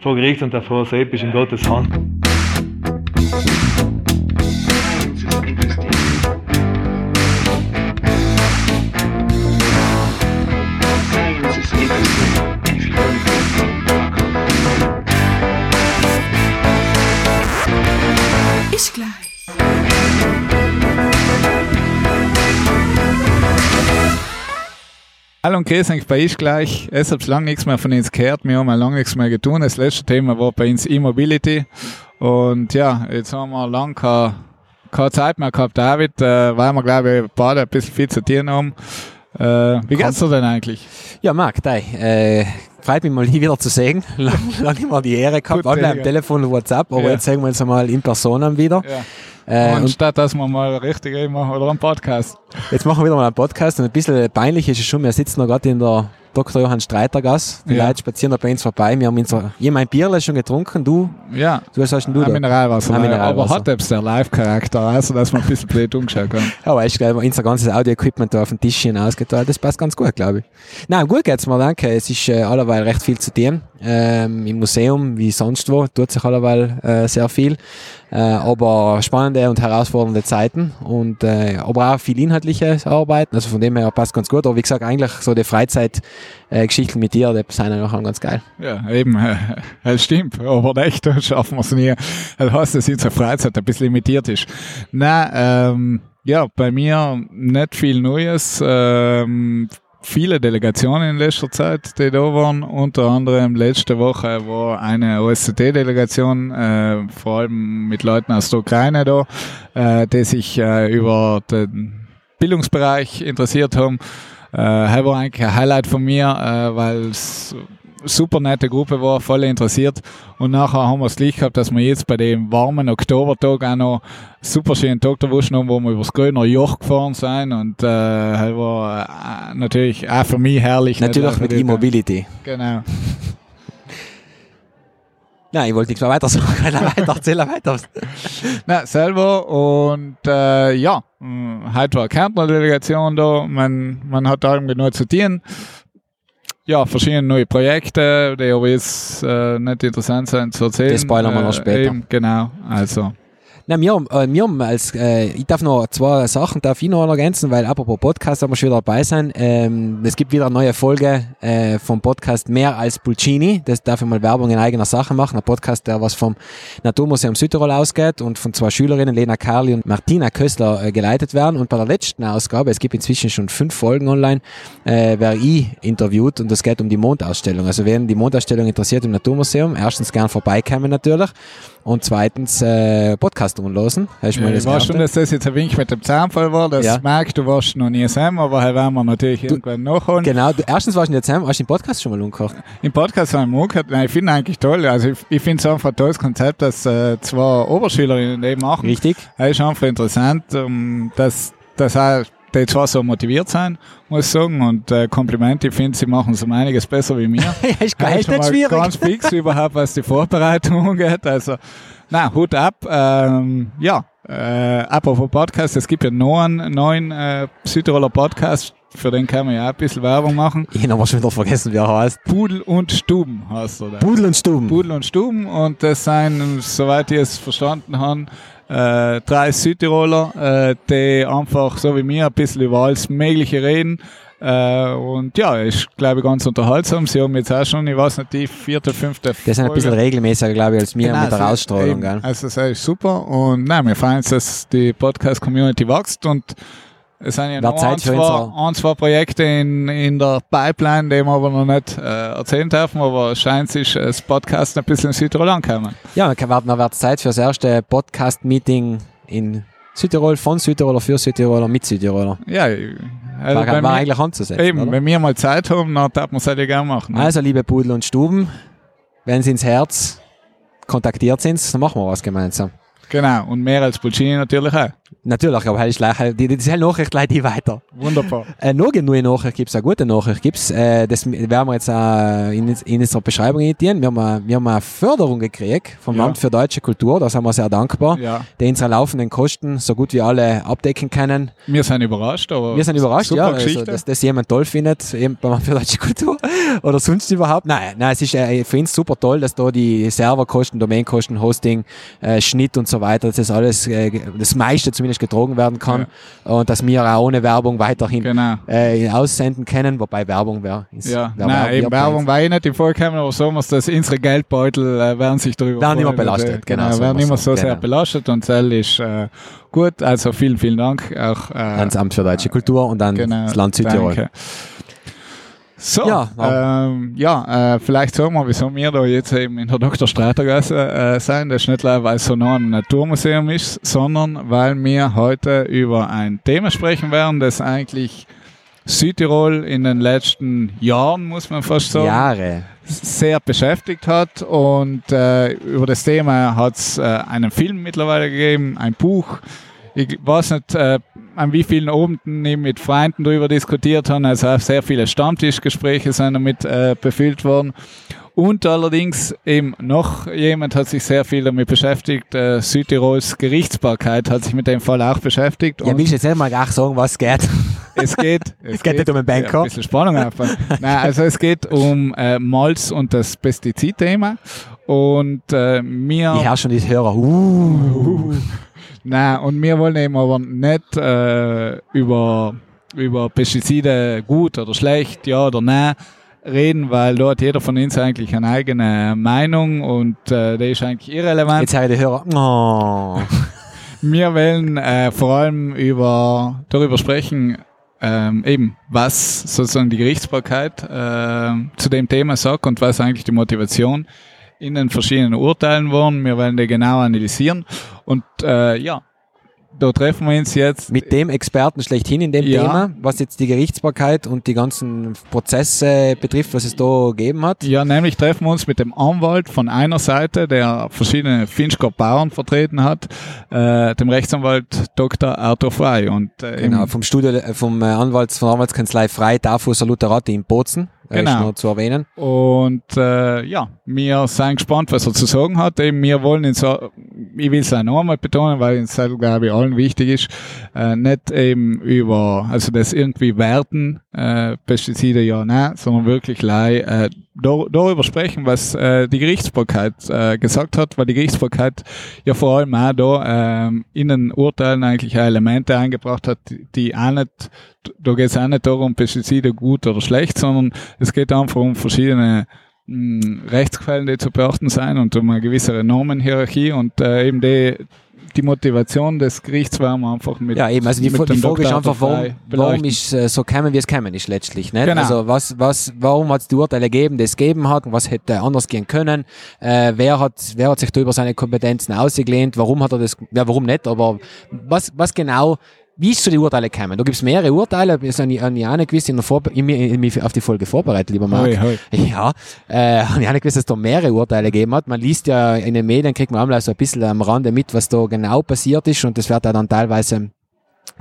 vor Gericht und davor selbst in Gottes Hand. Hallo und grüß euch bei Ich gleich. Es hat lange nichts mehr von uns gehört. Wir haben lange nichts mehr getan. Das letzte Thema war bei uns E-Mobility. Und ja, jetzt haben wir lange keine, keine Zeit mehr gehabt, David, äh, weil wir, glaube ich, beide ein bisschen viel zu tun haben. Äh, wie geht's dir denn eigentlich? Ja, Marc, dei, äh, freut mich mal hier wieder zu sehen. Lange lang mal die Ehre gehabt, Gut, alle am. Telefon und WhatsApp, aber Ja. jetzt sehen wir uns einmal in Person wieder. Ja. Äh, und Anstatt dass wir mal richtig machen oder einen Podcast. jetzt machen wir wieder mal einen Podcast und ein bisschen peinlich ist es schon, wir sitzen noch gerade in der Dr. Johann Streiter Gas. Die Ja. Leute spazieren da bei uns vorbei. Wir haben ich hab mein Bierle schon getrunken, du, Ja. du hast denn du Ein? Mineralwasser. Ein Aber Mineralwasser. hat jetzt der Live-Charakter, also dass man ein bisschen blöd umschauen kann. Ja, weißt du, unser ganzes Audio-Equipment da auf dem Tischchen ausgeteilt, das passt ganz gut, glaube ich. Nein, gut geht's mir, danke. Es ist äh, allerweil recht viel zu tun. Ähm, Im Museum, wie sonst wo, tut sich allerweil äh, sehr viel. Äh, aber spannende und herausfordernde Zeiten und äh, aber auch viel inhaltliches Arbeiten. Also von dem her passt ganz gut. Aber wie gesagt, eigentlich so die Freizeitgeschichten mit dir, die sind eigentlich auch ganz geil. Ja, eben, es stimmt, aber echt, das schaffen wir es nie. Das heißt, dass unsere Freizeit ein bisschen limitiert ist. Nein, ähm, ja, bei mir nicht viel Neues. Ähm, viele Delegationen in letzter Zeit, die da waren. Unter anderem letzte Woche war eine OSZE-Delegation, äh, vor allem mit Leuten aus der Ukraine da, äh, die sich äh, über den Bildungsbereich interessiert haben. Äh, war eigentlich ein Highlight von mir, äh, weil super nette Gruppe war, voll interessiert. Und nachher haben wir es gleich gehabt, dass wir jetzt bei dem warmen Oktobertag auch noch super schönen Tag erwischen haben, wo wir übers Grüner Joch gefahren sind. Und äh, das war äh, natürlich auch für mich herrlich. Natürlich Nicht, mit E-Mobility. Genau. Nein, ich wollte nichts mehr weiter sagen. weiter, erzähl weiter. Na, selber und äh, ja, mh, heute war Kärntner Delegation da, man, man hat allem genug zu tun. Ja, verschiedene neue Projekte, die aber jetzt äh, nicht interessant sind zu erzählen. Das spoilern wir noch später. Eben, genau, also. Nein, wir äh, wir als, äh, ich darf noch zwei Sachen darf ich noch ergänzen, weil apropos Podcast, da wir schon wieder dabei sein. Ähm, es gibt wieder eine neue Folge äh, vom Podcast Mehr als Pulcini. Das darf ich mal Werbung in eigener Sache machen. Ein Podcast, der was vom Naturmuseum Südtirol ausgeht und von zwei Schülerinnen, Lena Karli und Martina Köstler, äh, geleitet werden. Und bei der letzten Ausgabe, es gibt inzwischen schon fünf Folgen online, äh, werde ich interviewt und es geht um die Mondausstellung. Also wen die Mondausstellung interessiert im Naturmuseum, erstens gern vorbeikommen natürlich und zweitens äh, Podcast umlosen. Das ist mal das ich weiß schon, dass das jetzt ein Wink mit dem Zahnfall war. Das Ja. merkt, du warst noch nie Sam, aber halt werden wir natürlich irgendwann nachholen. Genau, du, erstens warst du nicht zusammen, hast du den Podcast schon mal umgehört? Im Podcast haben wir gehört, nein, ich finde eigentlich toll. Also ich, ich finde es einfach ein tolles Konzept, dass äh, zwei Oberschülerinnen eben machen. Richtig? Es ist einfach interessant, ähm, dass, dass auch die zwei so motiviert sind, muss ich sagen. Und äh, Komplimente, ich finde, sie machen es um einiges besser wie mir. ja, ist schon nicht mal schwierig. Ganz fix überhaupt, was die Vorbereitung angeht. Also, na, Hut ab. Ähm, ja, äh, apropos Podcast, es gibt ja noch einen neuen äh, Südtiroler Podcast, für den kann man ja auch ein bisschen Werbung machen. Ich habe schon wieder vergessen, wie er heißt. Pudel und Stuben heißt er. Pudel und Stuben. Pudel und Stuben und das sind, soweit ich es verstanden habe, äh, drei Südtiroler, äh, die einfach so wie mir ein bisschen über alles Mögliche reden. Äh, und ja, ist glaube ich ganz unterhaltsam. Sie haben jetzt auch schon, ich weiß nicht, die vierte, fünfte Die sind ein bisschen regelmäßiger, glaube ich, als wir mit der Ausstrahlung. eben. Gell? Also das ist super und nein, wir freuen uns, dass die Podcast-Community wächst und es sind ja noch ein zwei, ein, zwei Projekte in, in der Pipeline, die wir aber noch nicht äh, erzählen dürfen, aber es scheint sich das Podcast ein bisschen in Südtirol ankommen. Ja, dann wird noch Zeit für das erste Podcast-Meeting in Südtirol, von Südtiroler, für Südtiroler, mit Südtiroler. Ja, also War, war eigentlich anzusetzen. eben, oder? wenn wir mal Zeit haben, dann darf man es halt gerne machen. ne? Also, liebe Pudel und Stuben, wenn Sie ins Herz kontaktiert sind, dann machen wir was gemeinsam. Genau, und mehr als Pulcini natürlich auch. Natürlich, aber halt ist gleich, die, die Nachricht leite ich weiter. Wunderbar. Äh, noch eine neue Nachricht gibt es, eine gute Nachricht gibt es. Äh, das werden wir jetzt auch in, in unserer Beschreibung editieren. Wir haben, eine, wir haben eine Förderung gekriegt vom Ja. Amt für deutsche Kultur, da sind wir sehr dankbar, Ja. die unsere laufenden Kosten so gut wie alle abdecken können. Wir sind überrascht, aber Wir sind überrascht, ja, also, dass das jemand toll findet, eben beim Amt für deutsche Kultur oder sonst überhaupt. Nein, nein, es ist äh, für uns super toll, dass da die Serverkosten, Domainkosten, Hosting, äh, Schnitt und so weiter, dass das alles, äh, das meiste zumindest getragen werden kann und dass wir auch ohne Werbung weiterhin genau. äh, aussenden können, wobei Werbung wäre. Ja, wär nein, eben ja, Werbung war eh nicht im Vorkommen, aber so muss das, unsere Geldbeutel äh, werden sich darüber Werden immer belastet, genau, genau, so werden immer so sehr genau. belastet und Zell ist äh, gut, also vielen, vielen Dank auch äh, ans Amt für deutsche Kultur und an genau, das Land Südtirol. danke. So, Ja, ähm, ja äh, vielleicht sagen wir, wieso wir da jetzt eben in der Dr. Streitergasse äh, sein. Das ist nicht nur, weil es so nah am Naturmuseum ist, sondern weil wir heute über ein Thema sprechen werden, das eigentlich Südtirol in den letzten Jahren, muss man fast sagen, Jahre. sehr beschäftigt hat. Und äh, über das Thema hat es äh, einen Film mittlerweile gegeben, ein Buch. Ich weiß nicht, äh, an wie vielen Abenden ich mit Freunden darüber diskutiert habe. Also auch sehr viele Stammtischgespräche sind damit äh, befüllt worden. Und allerdings eben noch jemand hat sich sehr viel damit beschäftigt. Äh, Südtirols Gerichtsbarkeit hat sich mit dem Fall auch beschäftigt. Ja, willst du jetzt nicht mal gleich sagen, was geht? es geht, es geht nicht um einen Banker. Ja, ein bisschen Spannung aufbauen. Nein, also es geht um äh, Malz und das Pestizidthema. Und äh, mir, Ich höre schon die Hörer. Uh. nein, und wir wollen eben aber nicht äh, über, über Pestizide gut oder schlecht, ja oder nein reden, weil dort jeder von uns eigentlich eine eigene Meinung und äh, die ist eigentlich irrelevant. Jetzt höre ich die Hörer. Oh. Wir wollen äh, vor allem über, darüber sprechen, ähm, eben, was sozusagen die Gerichtsbarkeit äh, zu dem Thema sagt und was eigentlich die Motivation in den verschiedenen Urteilen waren. Wir wollen die genau analysieren und äh, ja, da treffen wir uns jetzt. Mit dem Experten schlechthin in dem Ja. Thema, was jetzt die Gerichtsbarkeit und die ganzen Prozesse betrifft, was es da gegeben hat. Ja, nämlich treffen wir uns mit dem Anwalt von einer Seite, der verschiedene Finchgau Bauern vertreten hat, äh, dem Rechtsanwalt Dr. Arthur Frey. Und, äh, Genau, vom Studio, äh, vom äh, Anwalts, von Anwaltskanzlei Frei Tafus Lutherati in Bozen. Äh, Genau. Noch zu erwähnen. Und äh, ja, wir sind gespannt, was er zu sagen hat. Eben, wir wollen ihn so, ich will es auch noch einmal betonen, weil es halt, glaube ich, allen wichtig ist, äh, nicht eben über, also das irgendwie werten, äh, Pestizide ja, nein, sondern wirklich lei, äh, darüber sprechen, was äh, die Gerichtsbarkeit äh, gesagt hat, weil die Gerichtsbarkeit ja vor allem auch da ähm, in den Urteilen eigentlich auch Elemente eingebracht hat, die- auch nicht, da geht es auch nicht darum, Pestizide gut oder schlecht, sondern es geht einfach um verschiedene mh, Rechtsquellen, die zu beachten sein und um eine gewisse Normenhierarchie und äh, eben die, die Motivation des Gerichts war einfach mit Ja, eben, also die, die dem Frage ist einfach, warum, warum ist äh, so kämen, wie es kämen ist letztlich. Nicht? Genau. Also was, was, warum hat es die Urteile gegeben, die es gegeben hat was hätte anders gehen können? Äh, wer, hat, wer hat sich da über seine Kompetenzen ausgelehnt? Warum hat er das, ja warum nicht, aber was, was genau, wie ist zu die Urteile gekommen? Da gibt es mehrere Urteile, das habe ich, hab ich auch nicht gewusst, ich habe ich, ich, mich auf die Folge vorbereitet, lieber Marc. Hoi, hoi. Ja, äh, habe ich auch nicht gewusst, dass es da mehrere Urteile gegeben hat. Man liest ja in den Medien, kriegt man einmal so ein bisschen am Rande mit, was da genau passiert ist und das wird ja dann teilweise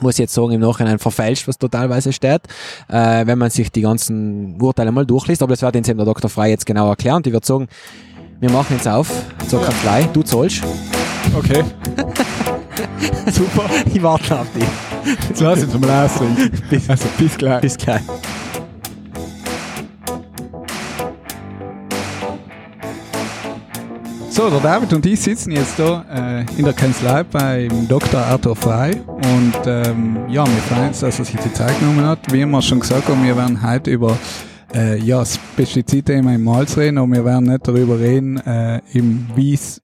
muss ich jetzt sagen, im Nachhinein verfälscht, was da teilweise steht, äh, wenn man sich die ganzen Urteile mal durchliest. Aber das wird uns eben der Dr. Frey jetzt genau erklären. Und ich würde sagen, wir machen jetzt auf zur Kanzlei. Du zahlst. Okay. Super. Ich warte auf dich. Jetzt lass uns mal ausreden. Also bis gleich. Bis gleich. So, der David und ich sitzen jetzt da äh, in der Kanzlei beim Dr. Arthur Frey und ähm, ja, wir freuen uns, dass er sich die Zeit genommen hat. Wie wir schon gesagt haben, wir werden heute über äh, ja, das Pestizidthema im Malz reden, aber wir werden nicht darüber reden, äh, wie es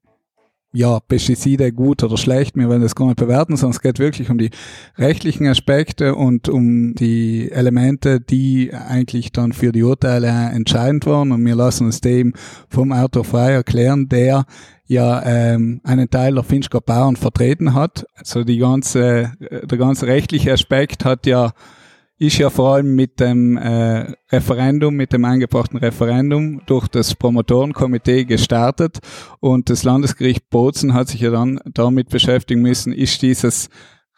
ja, Pestizide gut oder schlecht, wir werden das gar nicht bewerten, sondern es geht wirklich um die rechtlichen Aspekte und um die Elemente, die eigentlich dann für die Urteile entscheidend waren. Und wir lassen uns dem vom Arthur Frey erklären, der ja ähm, einen Teil der Finchgau Bauern vertreten hat. Also die ganze, äh, der ganze rechtliche Aspekt hat ja ist ja vor allem mit dem äh, Referendum, mit dem eingebrachten Referendum durch das Promotorenkomitee gestartet und das Landesgericht Bozen hat sich ja dann damit beschäftigen müssen, ist dieses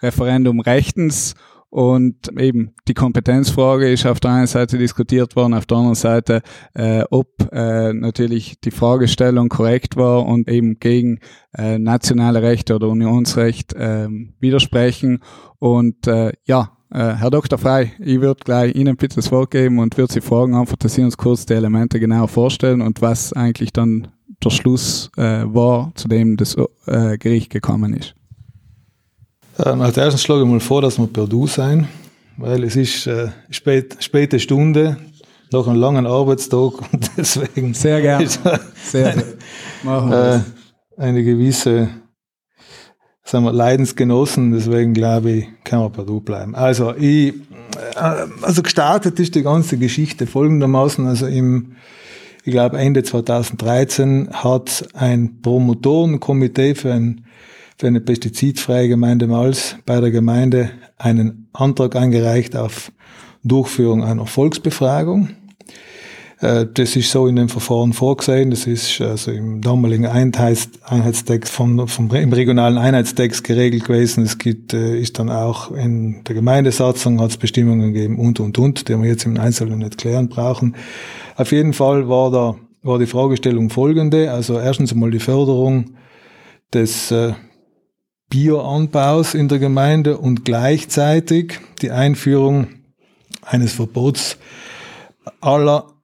Referendum rechtens und eben die Kompetenzfrage ist auf der einen Seite diskutiert worden, auf der anderen Seite, äh, ob äh, natürlich die Fragestellung korrekt war und eben gegen äh, nationale Rechte oder Unionsrecht äh, widersprechen. Und äh, ja, äh, Herr Dr. Frei, ich würde gleich Ihnen bitte das Wort geben und würde Sie fragen, einfach, dass Sie uns kurz die Elemente genauer vorstellen und was eigentlich dann der Schluss äh, war, zu dem das äh, Gericht gekommen ist. Ähm, als erstes schlage ich mal vor, dass wir per Du sein, weil es ist äh, spät, späte Stunde nach einem langen Arbeitstag und deswegen sehr gerne. Sehr eine, Machen wir äh, eine gewisse sagen wir, Leidensgenossen, deswegen glaube ich, kann man per Du bleiben. Also, ich, äh, also gestartet ist die ganze Geschichte folgendermaßen, also im, ich glaube Ende 2013 hat ein Promotorenkomitee für ein für eine pestizidfreie Gemeinde Mals bei der Gemeinde einen Antrag eingereicht auf Durchführung einer Volksbefragung. Äh, das ist so in dem Verfahren vorgesehen. Das ist also im damaligen Einheitstext vom, vom, im regionalen Einheitstext geregelt gewesen. Es gibt, äh, ist dann auch in der Gemeindesatzung hat es Bestimmungen gegeben und, und, und, die wir jetzt im Einzelnen nicht klären brauchen. Auf jeden Fall war da, war die Fragestellung folgende. Also erstens einmal die Förderung des äh, Bioanbaus in der Gemeinde und gleichzeitig die Einführung eines Verbots aller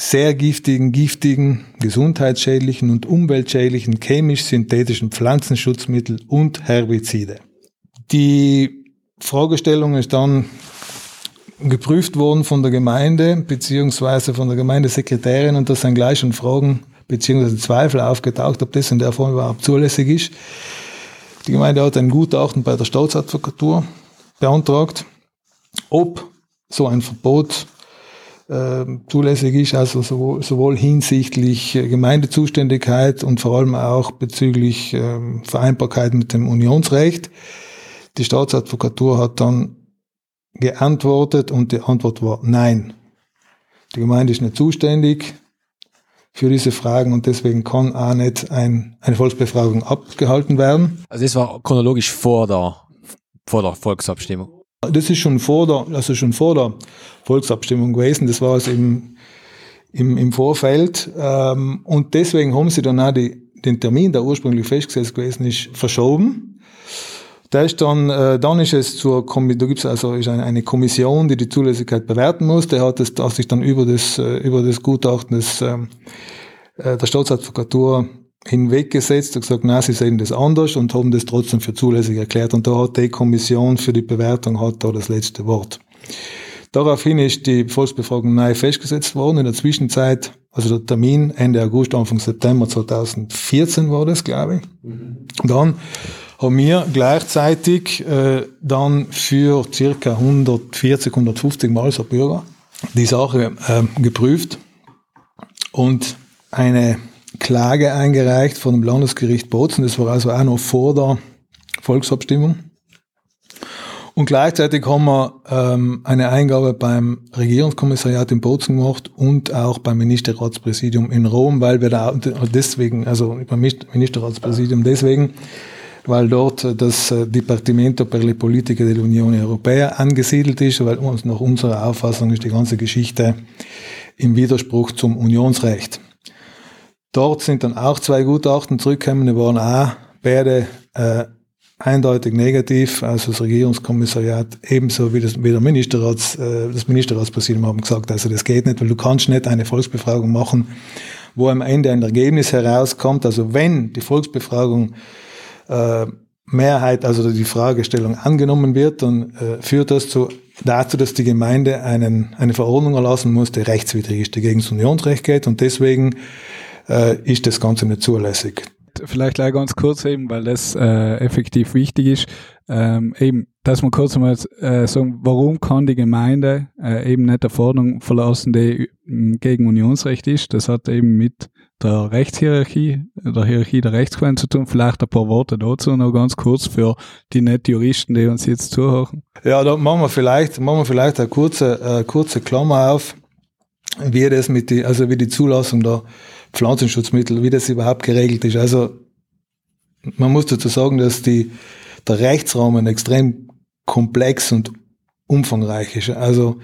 sehr giftigen, giftigen, gesundheitsschädlichen und umweltschädlichen chemisch-synthetischen Pflanzenschutzmittel und Herbizide. Die Fragestellung ist dann geprüft worden von der Gemeinde beziehungsweise von der Gemeindesekretärin und da sind gleich schon Fragen beziehungsweise Zweifel aufgetaucht, ob das in der Form überhaupt zulässig ist. Die Gemeinde hat ein Gutachten bei der Staatsadvokatur beantragt, ob so ein Verbot zulässig ist, also sowohl, sowohl hinsichtlich Gemeindezuständigkeit und vor allem auch bezüglich äh, Vereinbarkeit mit dem Unionsrecht. Die Staatsadvokatur hat dann geantwortet und die Antwort war nein. Die Gemeinde ist nicht zuständig, für diese Fragen und deswegen kann auch nicht ein, eine Volksbefragung abgehalten werden. Also das war chronologisch vor der, vor der Volksabstimmung. Das ist schon vor der, also schon vor der Volksabstimmung gewesen. Das war es im, im, im Vorfeld. Ähm, und deswegen haben sie dann auch die, den Termin, der ursprünglich festgesetzt gewesen ist, verschoben. Da ist dann, äh, dann ist es zur da gibt es also ist eine, eine, Kommission, die die Zulässigkeit bewerten muss. Der hat, das, hat sich dann über das, äh, über das Gutachten des, ähm, äh, der Staatsadvokatur hinweggesetzt und gesagt, nein, sie sehen das anders und haben das trotzdem für zulässig erklärt. Und da hat die Kommission für die Bewertung hat da das letzte Wort. Daraufhin ist die Volksbefragung neu festgesetzt worden. In der Zwischenzeit, also der Termin Ende August, Anfang September 2014 war das, glaube ich. Mhm. Dann haben wir gleichzeitig äh, dann für circa 140, 150 Mal so Bürger die Sache äh, geprüft und eine Klage eingereicht von dem Landesgericht Bozen. Das war also auch noch vor der Volksabstimmung. Und gleichzeitig haben wir ähm, eine Eingabe beim Regierungskommissariat in Bozen gemacht und auch beim Ministerratspräsidium in Rom, weil wir da deswegen, also beim Ministerratspräsidium deswegen, weil dort das äh, Dipartimento per le Politiche dell'Unione Europea angesiedelt ist, weil uns nach unserer Auffassung ist die ganze Geschichte im Widerspruch zum Unionsrecht. Dort sind dann auch zwei Gutachten zurückgekommen, die waren auch beide äh, eindeutig negativ. Also das Regierungskommissariat ebenso wie das, wie der Ministerrats, äh, das Ministerratspräsidium haben gesagt, also das geht nicht, weil du kannst nicht eine Volksbefragung machen, wo am Ende ein Ergebnis herauskommt. Also wenn die Volksbefragung äh, Mehrheit, also die Fragestellung angenommen wird, dann äh, führt das zu, dazu, dass die Gemeinde einen, eine Verordnung erlassen muss, die rechtswidrig ist, die gegen das Unionsrecht geht und deswegen äh, ist das Ganze nicht zulässig. Vielleicht gleich ganz kurz eben, weil das äh, effektiv wichtig ist, ähm, eben, dass man kurz mal äh, sagen, warum kann die Gemeinde äh, eben nicht der Forderung verlassen, die gegen Unionsrecht ist. Das hat eben mit der Rechtshierarchie, der Hierarchie der Rechtsquellen zu tun. Vielleicht ein paar Worte dazu noch ganz kurz für die netten Juristen, die uns jetzt zuhören. Ja, da machen wir vielleicht, machen wir vielleicht eine kurze, äh, kurze Klammer auf, wie das mit die, also wie die Zulassung der Pflanzenschutzmittel, wie das überhaupt geregelt ist. Also man muss dazu sagen, dass die der Rechtsrahmen extrem komplex und umfangreich ist. Also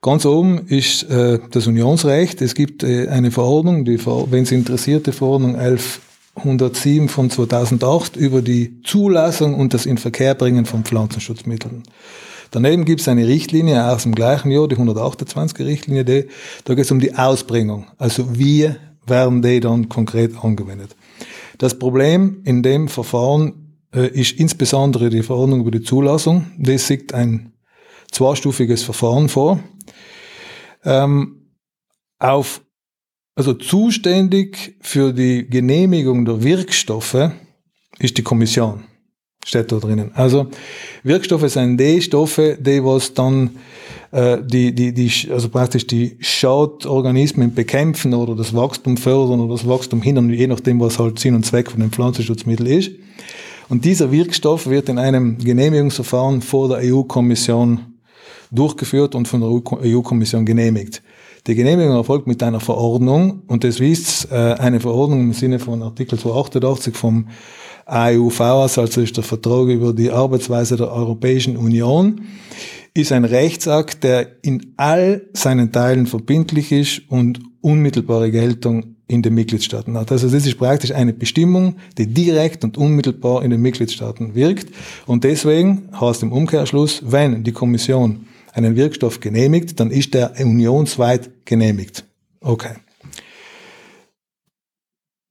ganz oben ist äh, das Unionsrecht. Es gibt äh, eine Verordnung, die, wenn Sie interessiert, die Verordnung 1107 von 2008 über die Zulassung und das Inverkehrbringen von Pflanzenschutzmitteln. Daneben gibt es eine Richtlinie aus dem gleichen Jahr, die 128er Richtlinie, die, da geht es um die Ausbringung. Also wie werden die dann konkret angewendet. Das Problem in dem Verfahren äh, ist insbesondere die Verordnung über die Zulassung. Das sieht ein zweistufiges Verfahren vor. Ähm, auf, also zuständig für die Genehmigung der Wirkstoffe ist die Kommission steht da drinnen. Also Wirkstoffe sind die Stoffe, die was dann äh, die, die, die, also praktisch die Schadorganismen bekämpfen oder das Wachstum fördern oder das Wachstum hindern, je nachdem, was halt Sinn und Zweck von dem Pflanzenschutzmittel ist. Und dieser Wirkstoff wird in einem Genehmigungsverfahren vor der EU-Kommission durchgeführt und von der EU-Kommission genehmigt. Die Genehmigung erfolgt mit einer Verordnung und das ist äh, eine Verordnung im Sinne von Artikel 288 vom AEUV, also ist der Vertrag über die Arbeitsweise der Europäischen Union, ist ein Rechtsakt, der in all seinen Teilen verbindlich ist und unmittelbare Geltung in den Mitgliedstaaten hat. Also das ist praktisch eine Bestimmung, die direkt und unmittelbar in den Mitgliedstaaten wirkt. Und deswegen heißt im Umkehrschluss, wenn die Kommission einen Wirkstoff genehmigt, dann ist der unionsweit genehmigt. Okay.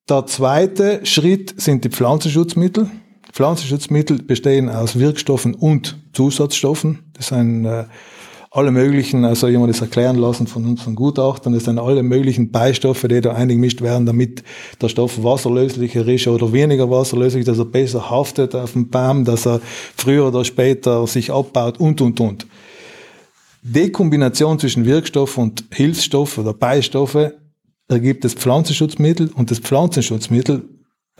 Der zweite Schritt sind die Pflanzenschutzmittel. Pflanzenschutzmittel bestehen aus Wirkstoffen und Zusatzstoffen. Das sind äh, alle möglichen, also jemand das erklären lassen von unseren Gutachtern, das sind alle möglichen Beistoffe, die da eingemischt werden, damit der Stoff wasserlöslicher ist oder weniger wasserlöslich, dass er besser haftet auf dem Baum, dass er früher oder später sich abbaut und, und, und. Die Kombination zwischen Wirkstoff und Hilfsstoff oder Beistoffe ergibt das Pflanzenschutzmittel und das Pflanzenschutzmittel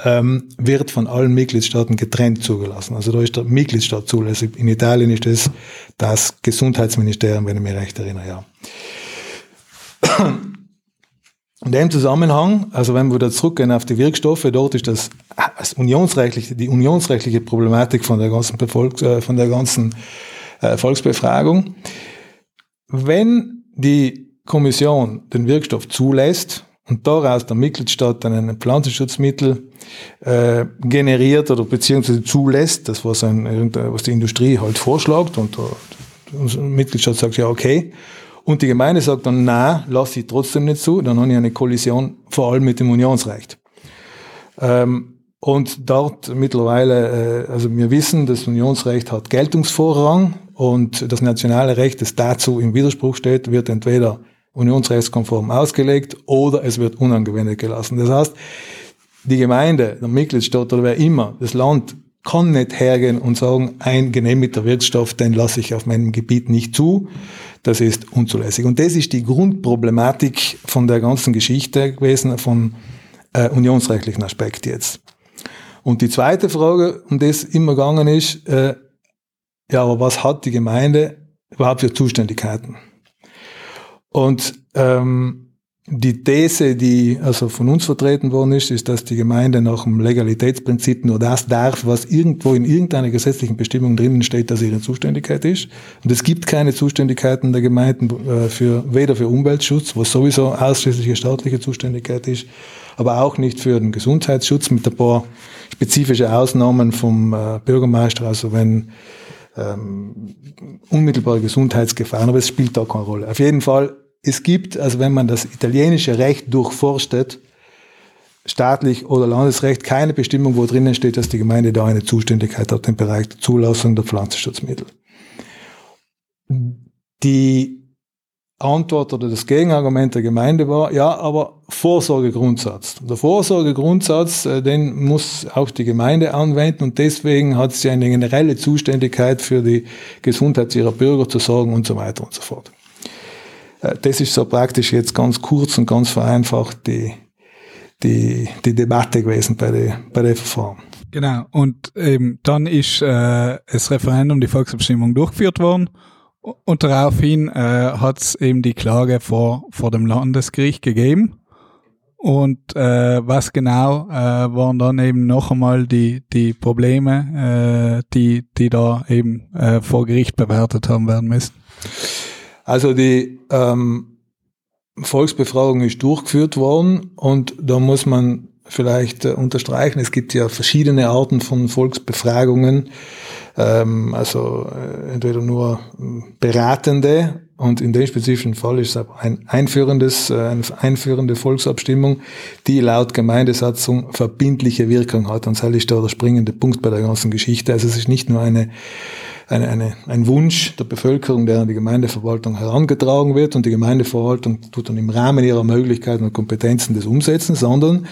ähm, wird von allen Mitgliedstaaten getrennt zugelassen. Also da ist der Mitgliedstaat zulässig. In Italien ist das das Gesundheitsministerium, wenn ich mich recht erinnere, ja. In dem Zusammenhang, also wenn wir wieder zurückgehen auf die Wirkstoffe, dort ist das, das unionsrechtliche, die unionsrechtliche Problematik von der ganzen, Bevolks, äh, von der ganzen äh, Volksbefragung. Wenn die Kommission den Wirkstoff zulässt und daraus der Mitgliedstaat dann ein Pflanzenschutzmittel äh, generiert oder beziehungsweise zulässt, das was, ein, was die Industrie halt vorschlägt und der Mitgliedstaat sagt ja okay, und die Gemeinde sagt dann, na, lass sie trotzdem nicht zu, dann habe ich eine Kollision vor allem mit dem Unionsrecht. Ähm, und dort mittlerweile, äh, also wir wissen, das Unionsrecht hat Geltungsvorrang und das nationale Recht, das dazu im Widerspruch steht, wird entweder unionsrechtskonform ausgelegt oder es wird unangewendet gelassen. Das heißt, die Gemeinde, der Mitgliedstaat oder wer immer, das Land kann nicht hergehen und sagen, ein genehmigter Wirkstoff, den lasse ich auf meinem Gebiet nicht zu. Das ist unzulässig. Und das ist die Grundproblematik von der ganzen Geschichte gewesen, von äh, unionsrechtlichen Aspekt jetzt. Und die zweite Frage, um das immer gegangen ist, äh, ja, aber was hat die Gemeinde überhaupt für Zuständigkeiten? Und ähm, die These, die also von uns vertreten worden ist, ist, dass die Gemeinde nach dem Legalitätsprinzip nur das darf, was irgendwo in irgendeiner gesetzlichen Bestimmung drinnen steht, dass ihre Zuständigkeit ist. Und es gibt keine Zuständigkeiten der Gemeinden äh, für, weder für Umweltschutz, was sowieso ausschließliche staatliche Zuständigkeit ist, aber auch nicht für den Gesundheitsschutz mit ein paar spezifische Ausnahmen vom äh, Bürgermeister. Also wenn ähm, unmittelbare Gesundheitsgefahren, aber es spielt da keine Rolle. Auf jeden Fall, es gibt, also wenn man das italienische Recht durchforstet, staatlich oder Landesrecht, keine Bestimmung, wo drinnen steht, dass die Gemeinde da eine Zuständigkeit hat im Bereich der Zulassung der Pflanzenschutzmittel. Die Antwort oder das Gegenargument der Gemeinde war, ja, aber Vorsorgegrundsatz. Der Vorsorgegrundsatz, äh, den muss auch die Gemeinde anwenden und deswegen hat sie eine generelle Zuständigkeit für die Gesundheit ihrer Bürger zu sorgen und so weiter und so fort. Äh, das ist so praktisch jetzt ganz kurz und ganz vereinfacht die, die, die Debatte gewesen bei der, bei der Verfahren. Genau, und ähm, dann ist äh, das Referendum, die Volksabstimmung durchgeführt worden und daraufhin äh, hat es eben die Klage vor, vor dem Landesgericht gegeben. Und äh, was genau äh, waren dann eben noch einmal die, die Probleme, äh, die, die da eben äh, vor Gericht bewertet haben werden müssen? Also die ähm, Volksbefragung ist durchgeführt worden und da muss man vielleicht äh, unterstreichen, es gibt ja verschiedene Arten von Volksbefragungen, ähm, also äh, entweder nur beratende und in dem spezifischen Fall ist es ein einführendes, äh, eine einführende Volksabstimmung, die laut Gemeindesatzung verbindliche Wirkung hat. Und das ist da der springende Punkt bei der ganzen Geschichte. Also es ist nicht nur eine, eine, eine, ein Wunsch der Bevölkerung, der an die Gemeindeverwaltung herangetragen wird und die Gemeindeverwaltung tut dann im Rahmen ihrer Möglichkeiten und Kompetenzen das umsetzen, sondern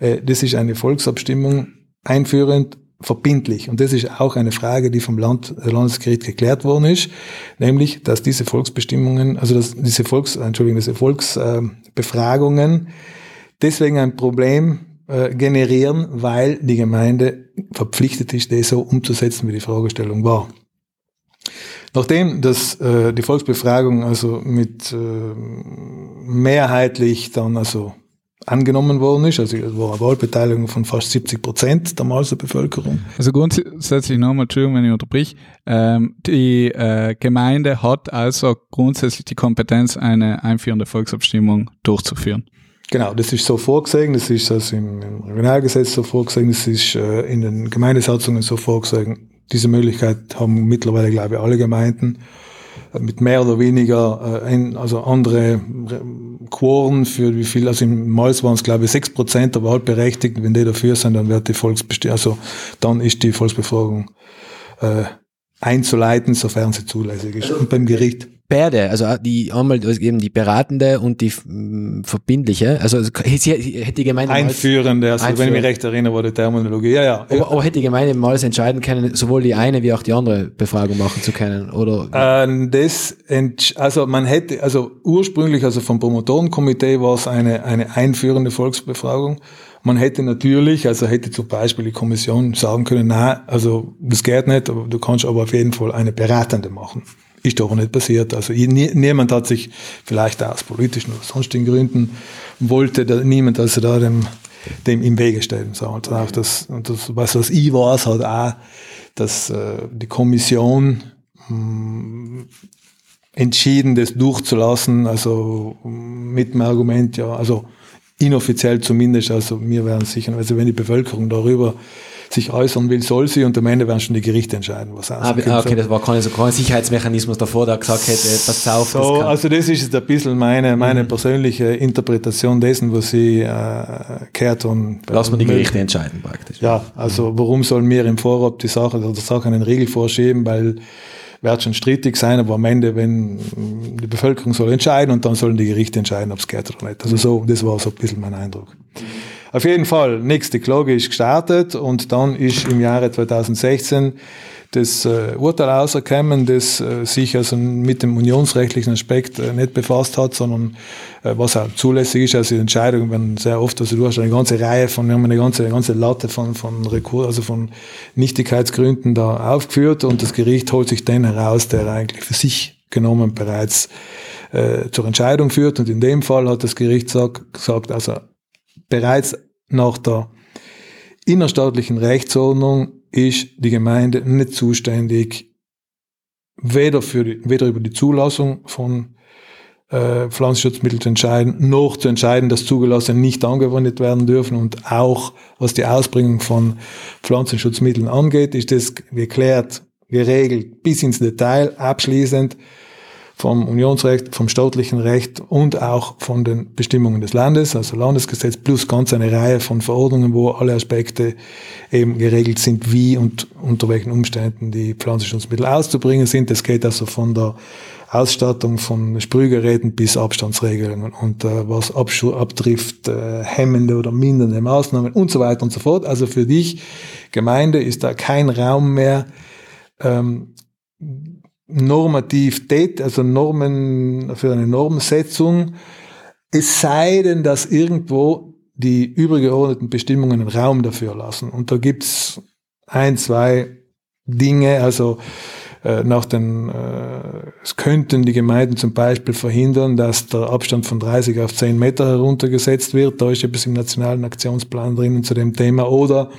äh, das ist eine Volksabstimmung einführend verbindlich. Und das ist auch eine Frage, die vom Land, äh, Landesgericht geklärt worden ist, nämlich, dass diese Volksbestimmungen, also dass diese Volks, Entschuldigung, diese Volksbefragungen deswegen ein Problem äh, generieren, weil die Gemeinde verpflichtet ist, das so umzusetzen, wie die Fragestellung war. Nachdem das, äh, die Volksbefragung also mit äh, mehrheitlich dann also angenommen worden ist. Also es war eine Wahlbeteiligung von fast 70 Prozent der Malser Bevölkerung. Also grundsätzlich nochmal, Entschuldigung, wenn ich unterbrich, ähm, die äh, Gemeinde hat also grundsätzlich die Kompetenz, eine einführende Volksabstimmung durchzuführen. Genau, das ist so vorgesehen, das ist also im, im Regionalgesetz so vorgesehen, das ist äh, in den Gemeindesatzungen so vorgesehen. Diese Möglichkeit haben mittlerweile, glaube ich, alle Gemeinden mit mehr oder weniger äh, ein, also andere äh, Quoren für wie viel, also im Malz waren es glaube ich sechs Prozent der Wahlberechtigten, wenn die dafür sind, dann wird die Volksbestimmung, also dann ist die Volksbefragung äh, einzuleiten, sofern sie zulässig ist. Und beim Gericht beide, also die einmal eben die beratende und die verbindliche, also hätte die Gemeinde einführende, also einführende. wenn ich mich recht erinnere, war die Terminologie, ja, ja. Aber, aber hätte die Gemeinde mal entscheiden können, sowohl die eine wie auch die andere Befragung machen zu können, oder? Ähm, das, also man hätte, also ursprünglich, also vom Promotorenkomitee war es eine, eine einführende Volksbefragung. Man hätte natürlich, also hätte zum Beispiel die Kommission sagen können, na, also das geht nicht, aber du kannst aber auf jeden Fall eine beratende machen. Ist aber nicht passiert. Also niemand hat sich vielleicht aus politischen oder sonstigen Gründen wollte da, niemand also da dem, dem im Wege stellen. So, und auch das, und das, was, was ich weiß, hat auch, dass äh, die Kommission mh, hm, entschieden, das durchzulassen, also mit dem Argument, ja, also inoffiziell zumindest, also wir werden sicher, also wenn die Bevölkerung darüber sich äußern will, soll sie und am Ende werden schon die Gerichte entscheiden, was ah, ah, okay, das war kein, so kein Sicherheitsmechanismus davor, der gesagt hätte, pass auf. So, das also das ist jetzt ein bisschen meine, meine mhm. persönliche Interpretation dessen, was sie äh, kehrt und Lass mal die Gerichte entscheiden praktisch. Ja, also warum sollen wir im Vorab die Sache oder der Sache einen Riegel vorschieben, weil wird schon strittig sein, aber am Ende, wenn die Bevölkerung soll entscheiden und dann sollen die Gerichte entscheiden, ob es geht oder nicht. Also so, das war so ein bisschen mein Eindruck. Auf jeden Fall, nächste Klage ist gestartet und dann ist im Jahre 2016 das äh, Urteil auserkommen, das äh, sich also mit dem unionsrechtlichen Aspekt äh, nicht befasst hat, sondern äh, was auch zulässig ist. Also die Entscheidungen werden sehr oft, also du hast eine ganze Reihe von, wir haben eine ganze, eine ganze Latte von, von Rekur, also von Nichtigkeitsgründen da aufgeführt und das Gericht holt sich den heraus, der eigentlich für sich genommen bereits äh, zur Entscheidung führt. Und in dem Fall hat das Gericht sagt, gesagt, also bereits nach der innerstaatlichen Rechtsordnung ist die Gemeinde nicht zuständig, weder, für die, weder über die Zulassung von äh, Pflanzenschutzmitteln zu entscheiden, noch zu entscheiden, dass zugelassene nicht angewendet werden dürfen. Und auch was die Ausbringung von Pflanzenschutzmitteln angeht, ist das geklärt, geregelt bis ins Detail, abschließend vom Unionsrecht, vom staatlichen Recht und auch von den Bestimmungen des Landes, also Landesgesetz plus ganz eine Reihe von Verordnungen, wo alle Aspekte eben geregelt sind, wie und unter welchen Umständen die Pflanzenschutzmittel auszubringen sind. Das geht also von der Ausstattung von Sprühgeräten bis Abstandsregelungen und äh, was Abschu abtrifft, äh, hemmende oder mindernde Maßnahmen und so weiter und so fort. Also für dich, Gemeinde, ist da kein Raum mehr, ähm, normativ tät, also Normen für eine Normsetzung, es sei denn, dass irgendwo die übergeordneten Bestimmungen einen Raum dafür lassen. Und da gibt's ein, zwei Dinge, also äh, nach den, äh, es könnten die Gemeinden zum Beispiel verhindern, dass der Abstand von 30 auf 10 Meter heruntergesetzt wird. Da ist etwas im nationalen Aktionsplan drinnen zu dem Thema. Oder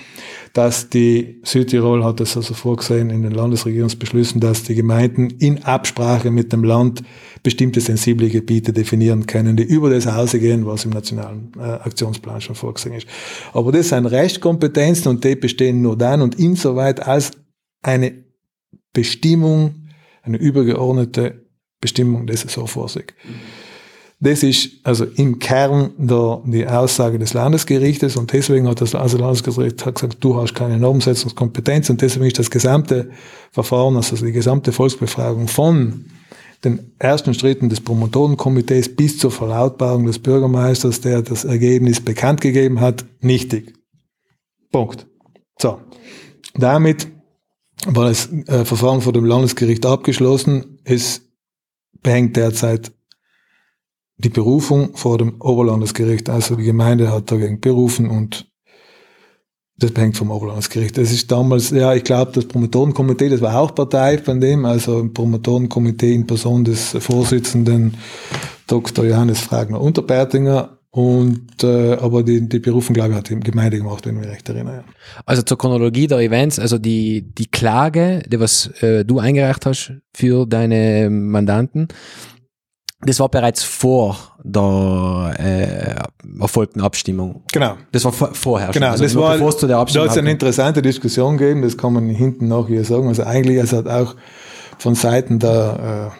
dass die Südtirol hat es also vorgesehen in den Landesregierungsbeschlüssen, dass die Gemeinden in Absprache mit dem Land bestimmte sensible Gebiete definieren können, die über das hinausgehen, was im nationalen äh, Aktionsplan schon vorgesehen ist. Aber das sind Rechtskompetenzen und die bestehen nur dann und insoweit als eine Bestimmung, eine übergeordnete Bestimmung des so vorsieht. Das ist also im Kern der, die Aussage des Landesgerichtes und deswegen hat das also Landesgericht hat gesagt, du hast keine Normsetzungskompetenz und deswegen ist das gesamte Verfahren, also die gesamte Volksbefragung von den ersten Schritten des Promotorenkomitees bis zur Verlautbarung des Bürgermeisters, der das Ergebnis bekannt gegeben hat, nichtig. Punkt. So. Damit war das äh, Verfahren vor dem Landesgericht abgeschlossen. Es behängt derzeit die Berufung vor dem Oberlandesgericht. Also die Gemeinde hat dagegen berufen und das hängt vom Oberlandesgericht. Das ist damals, ja, ich glaube, das Promotorenkomitee, das war auch Partei von dem, also ein Promotorenkomitee in Person des Vorsitzenden Dr. Johannes Fragner Unterbertinger. Und äh, aber die, die Berufung, glaube ich, hat die Gemeinde gemacht, wenn ich mich recht erinnere. Ja. Also zur Chronologie der Events, also die, die Klage, die was äh, du eingereicht hast für deine Mandanten, das war bereits vor der äh, erfolgten Abstimmung. Genau. Das war vor, vorher Genau, also das war, bevor es zu der da Abstimmung hat es eine interessante Diskussion gegeben, das kann man hinten nachher sagen. Also eigentlich, es hat auch von Seiten der,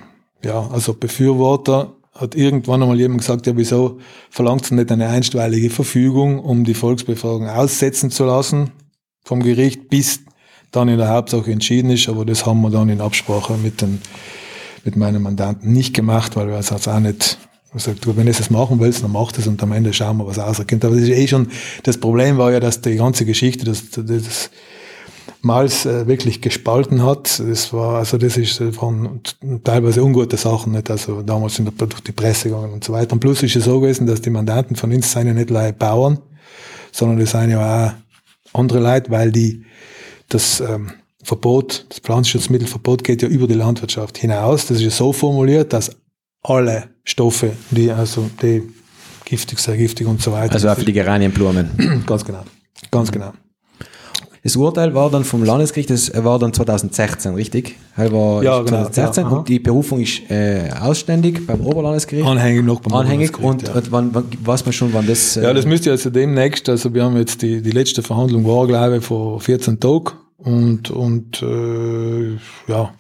äh, ja, also Befürworter, hat irgendwann einmal jemand gesagt, ja, wieso verlangt es nicht eine einstweilige Verfügung, um die Volksbefragung aussetzen zu lassen vom Gericht, bis dann in der Hauptsache entschieden ist, aber das haben wir dann in Absprache mit den mit meinen Mandanten nicht gemacht, weil wir es auch nicht gesagt, du, wenn du es machen willst, dann mach das und am Ende schauen wir, was rauskommt. Aber das ist eh schon, das Problem war ja, dass die ganze Geschichte, das, das Mals äh, wirklich gespalten hat. Das war, also das ist, äh, waren teilweise ungute Sachen, nicht? Also damals sind da durch die Presse gegangen und so weiter. Und plus ist es so gewesen, dass die Mandanten von uns sind ja nicht leider Bauern, sondern das sind ja auch andere Leute, weil die, das, ähm, Verbot, das Pflanzenschutzmittelverbot geht ja über die Landwirtschaft hinaus. Das ist ja so formuliert, dass alle Stoffe, die also die giftig, sehr giftig und so weiter. Also auch für die Geranienblumen. ganz genau. Ganz genau. Das Urteil war dann vom Landesgericht, das war dann 2016, richtig? Das war Ja, genau, 2016 ja, aha. und die Berufung ist äh, ausständig beim Oberlandesgericht. Anhängig noch beim Anhängig und, Oberlandesgericht, ja. und wann, wann weiß man schon, wann das. Äh, Ja, das müsste also demnächst, also wir haben jetzt die, die letzte Verhandlung war, glaube ich, vor 14 Tagen und, und äh, ja,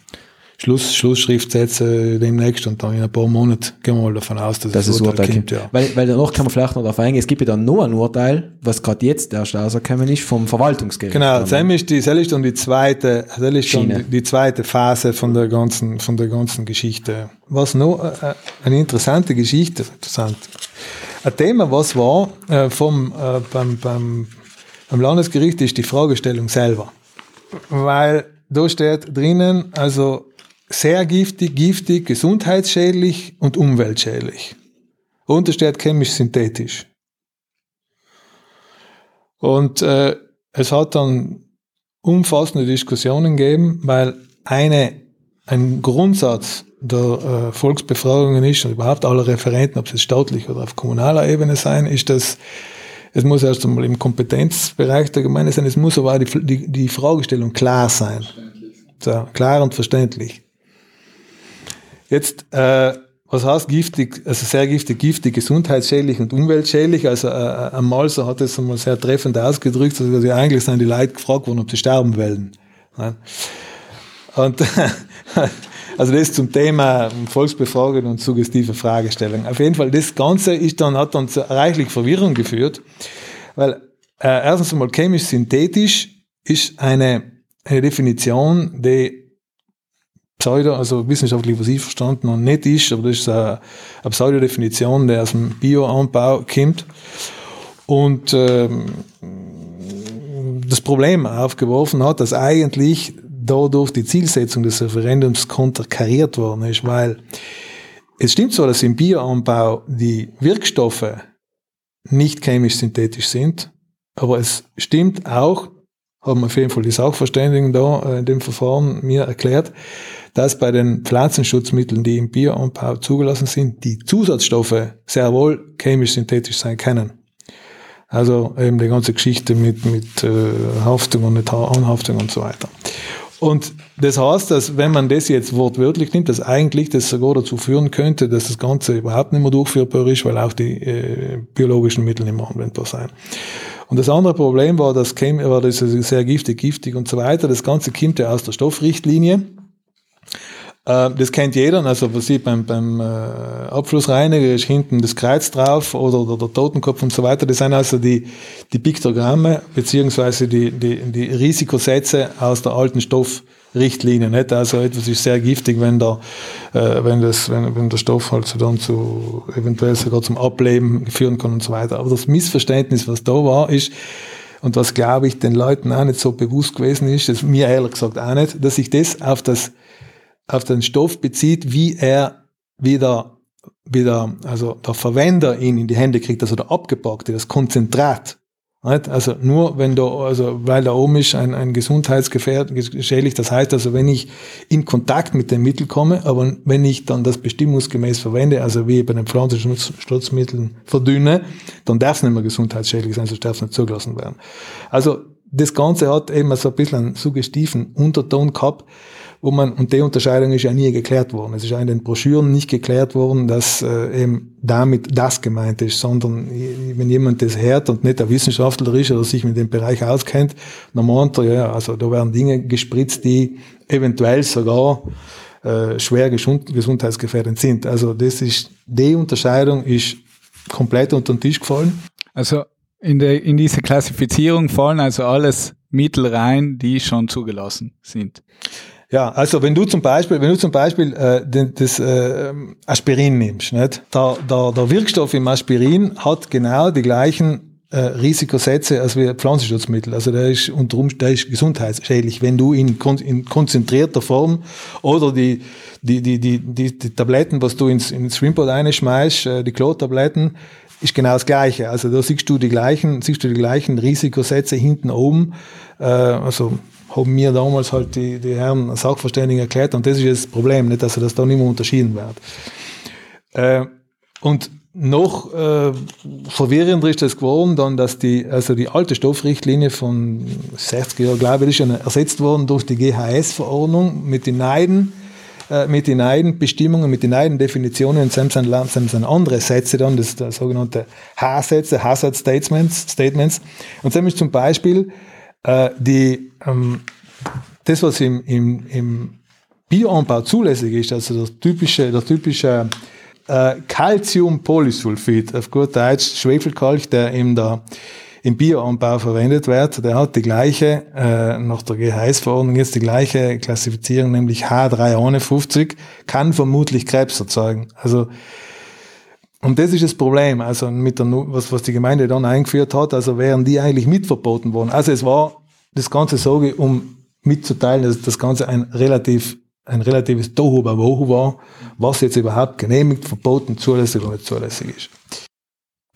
Schluss, Schlussschriftsätze demnächst und dann in ein paar Monaten gehen wir mal davon aus, dass das das Urteil kommt. ja. Weil, weil danach kann man vielleicht noch darauf eingehen, es gibt ja dann noch ein Urteil, was gerade jetzt erst rausgekommen ist, vom Verwaltungsgericht. Genau, das ist die, das ist dann die zweite, das ist dann Schiene. die, die zweite Phase von der ganzen, von der ganzen Geschichte. Was noch äh, eine interessante Geschichte, interessant. Ein Thema, was war äh, vom, äh, beim, beim, beim Landesgericht, ist die Fragestellung selber. Weil da steht drinnen, also sehr giftig, giftig, gesundheitsschädlich und umweltschädlich. Und da steht chemisch-synthetisch. Und äh, es hat dann umfassende Diskussionen gegeben, weil eine, ein Grundsatz der äh, Volksbefragungen ist, und überhaupt aller Referenten, ob es staatlich oder auf kommunaler Ebene sein, ist, dass es muss erst einmal im Kompetenzbereich der Gemeinde sein, es muss aber auch die, die, die Fragestellung klar sein. So, klar und verständlich. Jetzt, äh, was heißt giftig, also sehr giftig, giftig, gesundheitsschädlich und umweltschädlich? Also äh, ein Malser hat das einmal sehr treffend ausgedrückt, also ja, eigentlich sind die Leute gefragt worden, ob sie sterben wollen. Ne? Und also das zum Thema Volksbefragung und suggestive Fragestellung. Auf jeden Fall, das Ganze ist dann, hat dann zu reichlich Verwirrung geführt, weil äh, erstens einmal chemisch-synthetisch ist eine, eine Definition, die Pseudo, also wissenschaftlich, was ich verstanden habe, nicht ist, aber das ist eine, eine Pseudodefinition, die aus dem Bioanbau kommt. Und ähm, das Problem aufgeworfen hat, dass eigentlich dadurch die Zielsetzung des Referendums konterkariert worden ist, weil es stimmt zwar, dass im Bioanbau die Wirkstoffe nicht chemisch-synthetisch sind, aber es stimmt auch, haben auf jeden Fall die Sachverständigen da äh, in dem Verfahren mir erklärt, dass bei den Pflanzenschutzmitteln, die im Bioanbau zugelassen sind, die Zusatzstoffe sehr wohl chemisch-synthetisch sein können. Also eben die ganze Geschichte mit, mit äh, Haftung und nicht Anhaftung und so weiter. Und das heißt, dass wenn man das jetzt wortwörtlich nimmt, dass eigentlich das sogar dazu führen könnte, dass das Ganze überhaupt nicht mehr durchführbar ist, weil auch die äh, biologischen Mittel nicht mehr anwendbar sind. Und das andere Problem war, das käme, war das sehr giftig, giftig und so weiter. Das Ganze kommt ja aus der Stoffrichtlinie. Äh, das kennt jeder, also man sieht beim, beim äh, Abflussreiniger ist hinten das Kreuz drauf oder, oder, der Totenkopf und so weiter. Das sind also die, die Piktogramme beziehungsweise die, die, die Risikosätze aus der alten Stoffrichtlinie. Nicht? Also etwas ist sehr giftig, wenn, der, äh, wenn, das, wenn, wenn der Stoff halt so dann zu eventuell sogar zum Ableben führen kann und so weiter. Aber das Missverständnis, was da war, ist, und was glaube ich den Leuten auch nicht so bewusst gewesen ist, das mir ehrlich gesagt auch nicht, dass sich das auf das auf den Stoff bezieht, wie er wieder, wieder, also der Verwender ihn in die Hände kriegt, also der abgepackte, das Konzentrat. Nicht? Also nur wenn da, also weil da oben ist ein, ein Gesundheitsgefährd, das heißt also, wenn ich in Kontakt mit dem Mittel komme, aber wenn ich dann das bestimmungsgemäß verwende, also wie bei den Pflanzenschutzmitteln verdünne, dann darf es nicht mehr gesundheitsschädlich sein, sonst darf es nicht zugelassen werden. Also das Ganze hat eben so ein bisschen einen suggestiven Unterton gehabt, wo man, und die Unterscheidung ist ja nie geklärt worden. Es ist ja in den Broschüren nicht geklärt worden, dass äh, eben damit das gemeint ist, sondern wenn jemand das hört und nicht der Wissenschaftler ist oder sich mit dem Bereich auskennt, dann meint er, ja, also da werden Dinge gespritzt, die eventuell sogar äh, schwer gesund, gesundheitsgefährdend sind. Also das ist, die Unterscheidung ist komplett unter den Tisch gefallen. Also in, der, in diese Klassifizierung fallen also alles Mittel rein, die schon zugelassen sind. Ja, also wenn du zum Beispiel, wenn du zum Beispiel äh, das äh, Aspirin nimmst, nicht? Der, der, der Wirkstoff im Aspirin hat genau die gleichen äh, Risikosätze als wie Pflanzenschutzmittel. Also der ist unter Umständen der ist gesundheitsschädlich, wenn du in, in konzentrierter Form oder die, die, die, die, die, die Tabletten, was du ins, ins Schwimmbad reinschmeißt, äh, die Chlortabletten, ist genau das Gleiche. Also da siehst du die gleichen, siehst du die gleichen Risikosätze hinten oben. Äh, also haben mir damals halt die, die Herren Sachverständigen erklärt und das ist das Problem, nicht, dass er das da nicht mehr unterschieden wird. Äh, und noch äh, verwirrender ist das geworden, dann, dass die, also die alte Stoffrichtlinie von 60 Jahren, glaube ich, ist ersetzt worden durch die GHS-Verordnung mit den Neiden, äh, mit den Neidenbestimmungen, mit den Neidendefinitionen, sind, sind, sind andere Sätze dann, das, das sogenannte H-Sätze, Hazard Statements, Statements. Und zum Beispiel zum Beispiel, äh, die, ähm, das, was im, im, im Bioanbau zulässig ist, also der typische, der typische äh, Calciumpolysulfid, auf gut Deutsch Schwefelkalk, der in der, im Bioanbau verwendet wird, der hat die gleiche, äh, nach der GHS-Verordnung jetzt die gleiche Klassifizierung, nämlich H351, kann vermutlich Krebs erzeugen. Also und das ist das Problem, also mit der, was, was die Gemeinde dann eingeführt hat, also wären die eigentlich mitverboten worden. Also es war das Ganze so, um mitzuteilen, dass das Ganze ein relativ ein relatives Tohuwabohu war, was jetzt überhaupt genehmigt, verboten, zulässig oder nicht zulässig ist.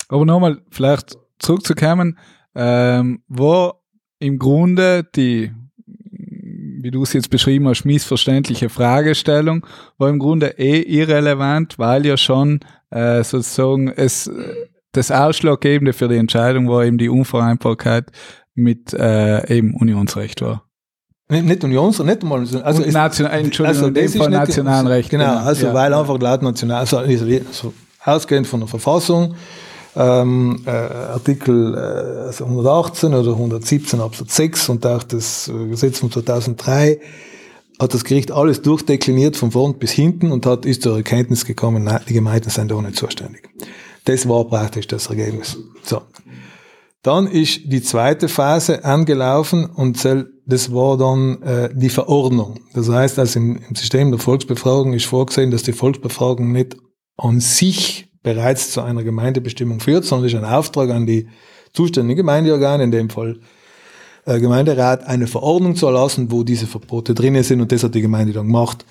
Aber nochmal, vielleicht zurückzukommen, ähm, wo im Grunde die, wie du es jetzt beschrieben hast, missverständliche Fragestellung, war im Grunde eh irrelevant, weil ja schon äh, sozusagen es das Ausschlaggebende für die Entscheidung war eben die Unvereinbarkeit mit äh, eben Unionsrecht war. Nicht, nicht Unionsrecht, nicht einmal. Also ist, Nation, Entschuldigung, also in dem Fall nationalen Recht. Genau, genau, also ja, weil ja. einfach laut national, also, also ausgehend von der Verfassung, ähm, äh, Artikel äh, also 118 oder 117 Absatz 6 und auch das äh, Gesetz von 2003 hat das Gericht alles durchdekliniert von vorn bis hinten und hat, ist zur Erkenntnis gekommen, nein, die Gemeinden sind da nicht zuständig. Das war praktisch das Ergebnis. So. Dann ist die zweite Phase angelaufen und das war dann äh, die Verordnung. Das heißt, also im, im System der Volksbefragung ist vorgesehen, dass die Volksbefragung nicht an sich bereits zu einer Gemeindebestimmung führt, sondern ist ein Auftrag an die zuständigen Gemeindeorgane, in dem Fall äh, Gemeinderat eine Verordnung zu erlassen, wo diese Verbote drinnen sind und das hat die Gemeinde dann gemacht.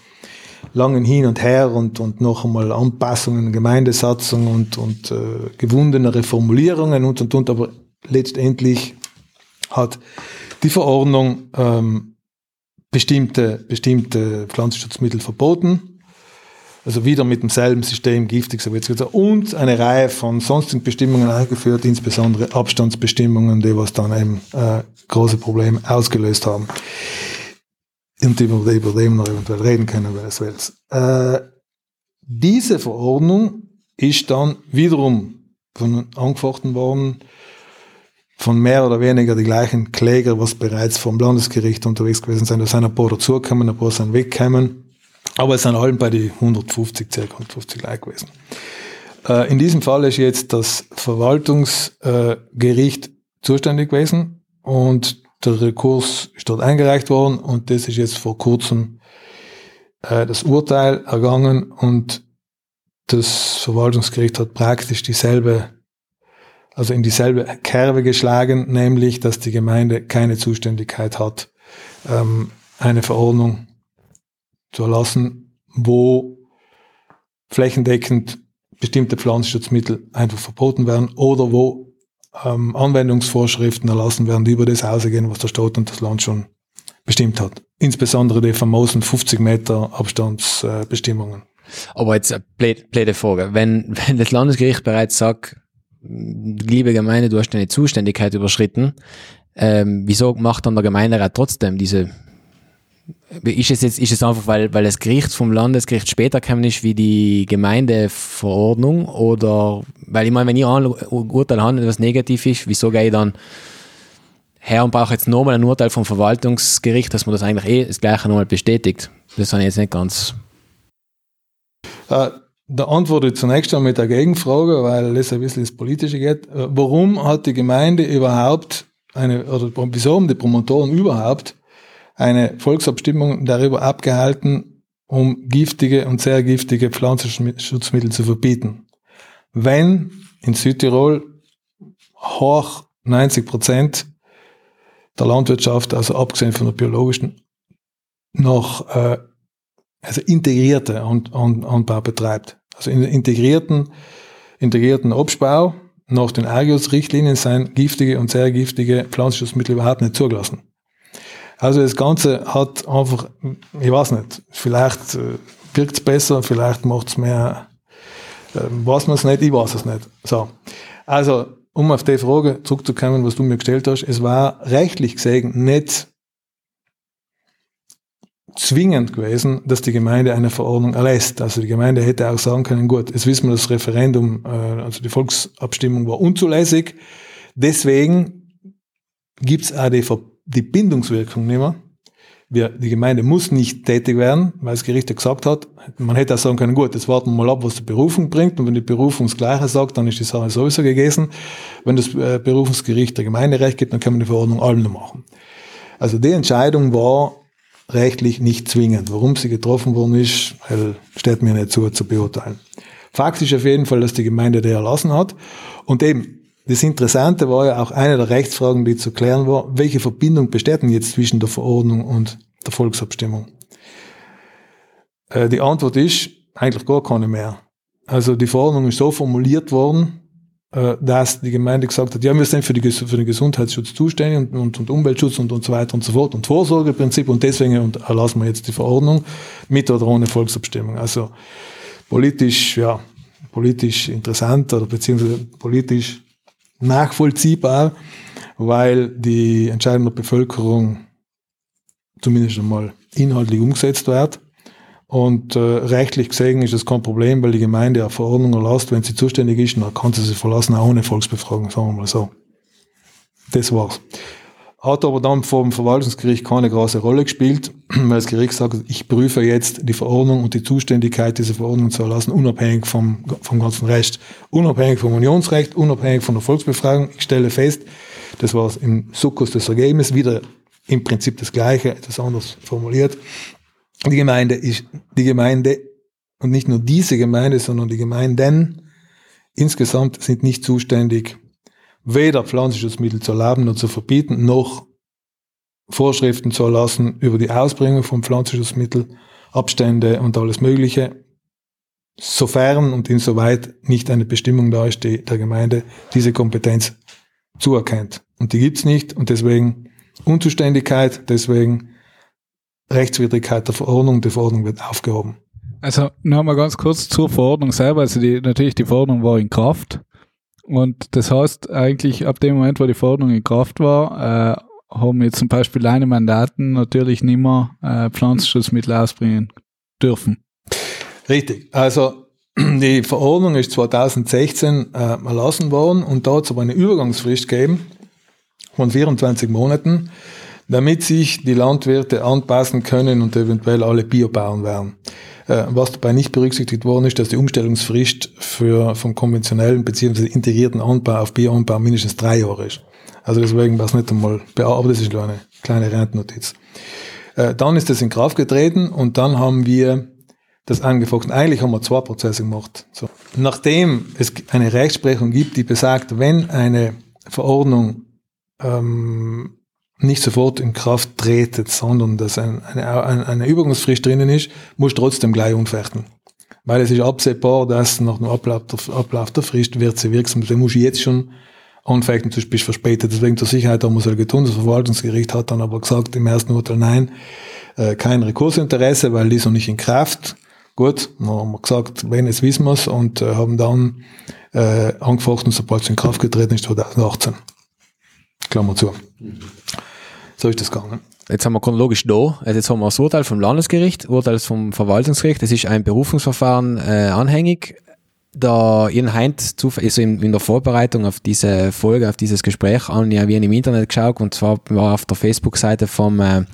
Langen hin und her und, und noch einmal Anpassungen, Gemeindesatzung und, und äh, gewundenere Formulierungen und und und, aber letztendlich hat die Verordnung ähm, bestimmte, bestimmte Pflanzenschutzmittel verboten. Also wieder mit demselben System giftig, so wird's gesagt, und eine Reihe von sonstigen Bestimmungen eingeführt, insbesondere Abstandsbestimmungen, die was dann eben äh, große Probleme ausgelöst haben. Und über über dem noch eventuell reden können, wenn es will. Äh, diese Verordnung ist dann wiederum von angefochten worden von mehr oder weniger die gleichen Kläger, was bereits vom Landesgericht unterwegs gewesen sind. Da sind ein paar dazugekommen, ein paar sind weggekommen. Aber es sind allen bei die 150, ca. 150 Leute gewesen. Äh, in diesem Fall ist jetzt das Verwaltungsgericht zuständig gewesen und der Rekurs ist dort eingereicht worden und das ist jetzt vor kurzem äh, das Urteil ergangen und das Verwaltungsgericht hat praktisch dieselbe, also in dieselbe Kerbe geschlagen, nämlich, dass die Gemeinde keine Zuständigkeit hat, ähm, eine Verordnung zu erlassen, wo flächendeckend bestimmte Pflanzenschutzmittel einfach verboten werden oder wo ähm, Anwendungsvorschriften erlassen werden, die über das ausgehen, was der Staat und das Land schon bestimmt hat. Insbesondere die famosen 50 Meter Abstandsbestimmungen. Aber jetzt eine blöde Frage. Wenn, wenn das Landesgericht bereits sagt, liebe Gemeinde, du hast deine Zuständigkeit überschritten, ähm, wieso macht dann der Gemeinderat trotzdem diese ist es jetzt, ist es einfach, weil, weil das Gericht vom Landesgericht später gekommen ist wie die Gemeindeverordnung oder, weil ich meine, wenn ich ein Urteil habe, was negativ ist, wieso gehe ich dann her und brauche jetzt nochmal ein Urteil vom Verwaltungsgericht, dass man das eigentlich eh das Gleiche nochmal bestätigt? Das habe ich jetzt nicht ganz. Äh, da antworte ich zunächst einmal mit der Gegenfrage, weil das ein bisschen ins Politische geht. Äh, warum hat die Gemeinde überhaupt eine, oder wieso haben die Promotoren überhaupt eine Volksabstimmung darüber abgehalten, um giftige und sehr giftige Pflanzenschutzmittel zu verbieten. Wenn in Südtirol hoch 90 Prozent der Landwirtschaft, also abgesehen von der biologischen, noch äh, also integrierte An An Anbau betreibt. Also in integrierten, integrierten Absbau nach den Argus-Richtlinien sind giftige und sehr giftige Pflanzenschutzmittel überhaupt nicht zugelassen. Also das Ganze hat einfach, ich weiß nicht, vielleicht äh, wirkt es besser, vielleicht macht es mehr, äh, weiß man es nicht, ich weiß es nicht. So. Also, um auf die Frage zurückzukommen, was du mir gestellt hast, es war rechtlich gesehen nicht zwingend gewesen, dass die Gemeinde eine Verordnung erlässt. Also die Gemeinde hätte auch sagen können, gut, jetzt wissen wir, das Referendum, äh, also die Volksabstimmung war unzulässig, deswegen gibt's auch die Ver die Bindungswirkung mehr. Wir, die Gemeinde muss nicht tätig werden, weil das Gericht ja gesagt hat, man hätte auch sagen können, gut, jetzt warten wir mal ab, was die Berufung bringt und wenn die Berufung das Gleiche sagt, dann ist die Sache sowieso gegessen. Wenn das äh, Berufungsgericht der Gemeinde recht gibt, dann können wir die Verordnung allem noch machen. Also die Entscheidung war rechtlich nicht zwingend. Warum sie getroffen worden ist, steht mir nicht zu, zu beurteilen. Fakt ist auf jeden Fall, dass die Gemeinde der erlassen hat und eben das Interessante war ja auch eine der Rechtsfragen, die zu klären war, welche Verbindung besteht denn jetzt zwischen der Verordnung und der Volksabstimmung? Äh, die Antwort ist eigentlich gar keine mehr. Also die Verordnung ist so formuliert worden, äh, dass die Gemeinde gesagt hat, ja, wir sind für, die, für den Gesundheitsschutz zuständig und, und, und Umweltschutz und, und so weiter und so fort und Vorsorgeprinzip und deswegen erlassen wir jetzt die Verordnung mit oder ohne Volksabstimmung. Also politisch, ja, politisch interessant oder beziehungsweise politisch nachvollziehbar, weil die Entscheidung der Bevölkerung zumindest einmal inhaltlich umgesetzt wird. Und äh, rechtlich gesehen ist das kein Problem, weil die Gemeinde eine Verordnung erlasst, wenn sie zuständig ist, dann kann sie sich verlassen, auch ohne Volksbefragung, sagen wir mal so. Das war's. Hat aber dann vom Verwaltungsgericht keine große Rolle gespielt, weil das Gericht sagt, ich prüfe jetzt die Verordnung und die Zuständigkeit dieser Verordnung zu erlassen, unabhängig vom, vom ganzen Recht, unabhängig vom Unionsrecht, unabhängig von der Volksbefragung. Ich stelle fest, das war im Sukkus des Ergebnisses, wieder im Prinzip das Gleiche, etwas anders formuliert. Die Gemeinde ist, die Gemeinde, und nicht nur diese Gemeinde, sondern die Gemeinden insgesamt sind nicht zuständig weder Pflanzenschutzmittel zu erlauben und zu verbieten, noch Vorschriften zu erlassen über die Ausbringung von Pflanzenschutzmitteln, Abstände und alles Mögliche, sofern und insoweit nicht eine Bestimmung da ist, die der Gemeinde diese Kompetenz zuerkennt. Und die gibt's nicht und deswegen Unzuständigkeit, deswegen Rechtswidrigkeit der Verordnung, die Verordnung wird aufgehoben. Also nochmal ganz kurz zur Verordnung selber. Also die, natürlich die Verordnung war in Kraft. Und das heißt eigentlich ab dem Moment, wo die Verordnung in Kraft war, äh, haben jetzt zum Beispiel kleine Mandaten natürlich nicht mehr äh, Pflanzenschutzmittel ausbringen dürfen. Richtig. Also die Verordnung ist 2016 äh, erlassen worden und da hat es aber eine Übergangsfrist gegeben von 24 Monaten, damit sich die Landwirte anpassen können und eventuell alle Bio bauen werden. Äh, was dabei nicht berücksichtigt worden ist, dass die Umstellungsfrist für vom konventionellen bzw. integrierten Anbau auf Bioanbau mindestens drei Jahre ist. Also deswegen war es nicht einmal, aber das ist nur eine kleine Randnotiz. Äh, dann ist das in Kraft getreten und dann haben wir das angefochten. Eigentlich haben wir zwei Prozesse gemacht. So. Nachdem es eine Rechtsprechung gibt, die besagt, wenn eine Verordnung ähm, nicht sofort in Kraft tretet, sondern dass ein, eine, eine Übergangsfrist drinnen ist, muss trotzdem gleich unfechten. Weil es ist absehbar, dass nach dem Ablauf der, Ablauf der Frist wird sie wirksam. Da muss ich jetzt schon anfechten, sonst bist du verspätet. Deswegen zur Sicherheit haben wir es getan. Das Verwaltungsgericht hat dann aber gesagt im ersten Urteil nein, äh, kein Rekursinteresse, weil die ist noch nicht in Kraft. Gut, dann haben wir gesagt, wenn, jetzt wissen wir es und äh, haben dann äh, angefochten, sobald es in Kraft getreten ist, 2018. Klammer zu. So ist das gegangen. Jetzt haben wir chronologisch da, also jetzt haben wir das Urteil vom Landesgericht, Urteil vom Verwaltungsgericht, es ist ein Berufungsverfahren äh, anhängig. Da Ian Heint ist in, in der Vorbereitung auf diese Folge, auf dieses Gespräch an, ja, wie im Internet geschaut und zwar war auf der Facebook-Seite vom äh,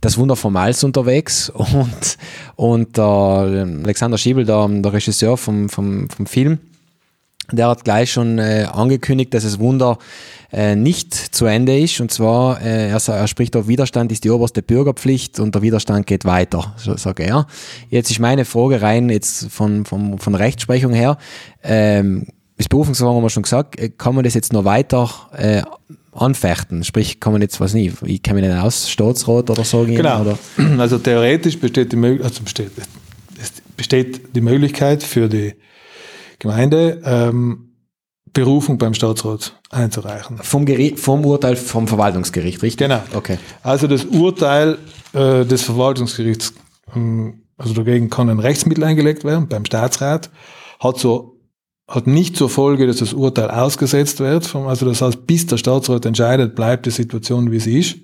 das Wunder vom Malz unterwegs und, und der Alexander Schiebel, der, der Regisseur vom, vom, vom Film, der hat gleich schon äh, angekündigt, dass das Wunder äh, nicht zu Ende ist. Und zwar, äh, er, er spricht auf Widerstand ist die oberste Bürgerpflicht und der Widerstand geht weiter, so sagt er. Jetzt ist meine Frage rein jetzt von, von, von Rechtsprechung her. Ähm, das Berufungsverfahren haben wir schon gesagt, äh, kann man das jetzt noch weiter äh, anfechten? Sprich, kann man jetzt, was nicht, ich kenne mich nicht aus, Staatsrat oder so gehen? Genau. Oder? Also theoretisch besteht die, also besteht, es besteht die Möglichkeit für die Gemeinde, ähm, Berufung beim Staatsrat einzureichen. Vom, Gericht, vom Urteil vom Verwaltungsgericht, richtig? Genau. Okay. Also das Urteil äh, des Verwaltungsgerichts, ähm, also dagegen kann ein Rechtsmittel eingelegt werden beim Staatsrat, hat so hat nicht zur Folge, dass das Urteil ausgesetzt wird. Vom, also das heißt, bis der Staatsrat entscheidet, bleibt die Situation, wie sie ist.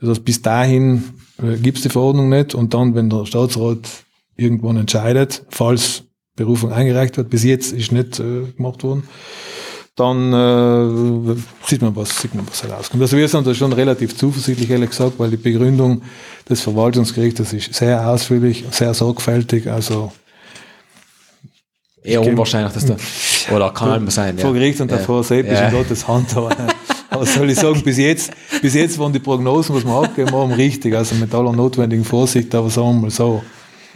Das heißt, bis dahin äh, gibt es die Verordnung nicht und dann, wenn der Staatsrat irgendwann entscheidet, falls Berufung eingereicht wird, bis jetzt ist nicht äh, gemacht worden, dann äh, sieht man, was, sieht man, was herauskommt. Also wir sind da schon relativ zuversichtlich, ehrlich gesagt, weil die Begründung des Verwaltungsgerichtes ist sehr ausführlich, sehr sorgfältig, also Eher unwahrscheinlich, dass der, oder kann halt mal sein. Vor Gericht und davor selbst ja. in Gottes Hand. Aber, aber soll ich sagen, bis jetzt, bis jetzt waren die Prognosen, was wir abgegeben haben, richtig. Also mit aller notwendigen Vorsicht, aber sagen wir mal so.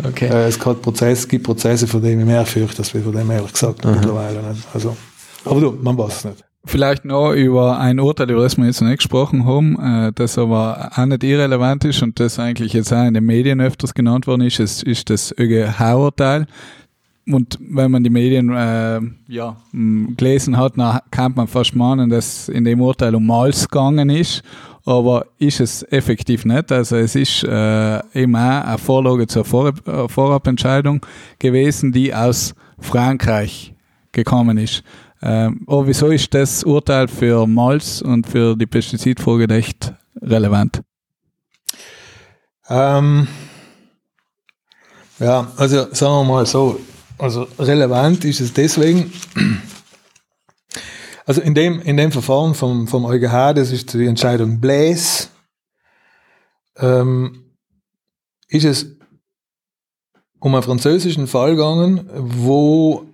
Okay. Äh, es gibt Prozesse, gibt Prozesse, von denen ich mehr fürchte, als von dem ehrlich gesagt Aha. mittlerweile. Nicht. Also, aber du, man weiß es nicht. Vielleicht noch über ein Urteil, über das wir jetzt nicht gesprochen haben, äh, das aber auch nicht irrelevant ist und das eigentlich jetzt auch in den Medien öfters genannt worden ist, ist, ist das ÖGH-Urteil und wenn man die Medien äh, ja, gelesen hat, dann kann man fast meinen, dass in dem Urteil um Malz gegangen ist. Aber ist es effektiv nicht. Also es ist äh, eben auch eine Vorlage zur Vor äh, Vorabentscheidung gewesen, die aus Frankreich gekommen ist. Ähm, aber wieso ist das Urteil für Malz und für die Pestizidfolge echt relevant? Ähm, ja, also sagen wir mal so, also relevant ist es deswegen, also in dem, in dem Verfahren vom, vom EuGH, das ist die Entscheidung Blaise, ähm, ist es um einen französischen Fall gegangen, wo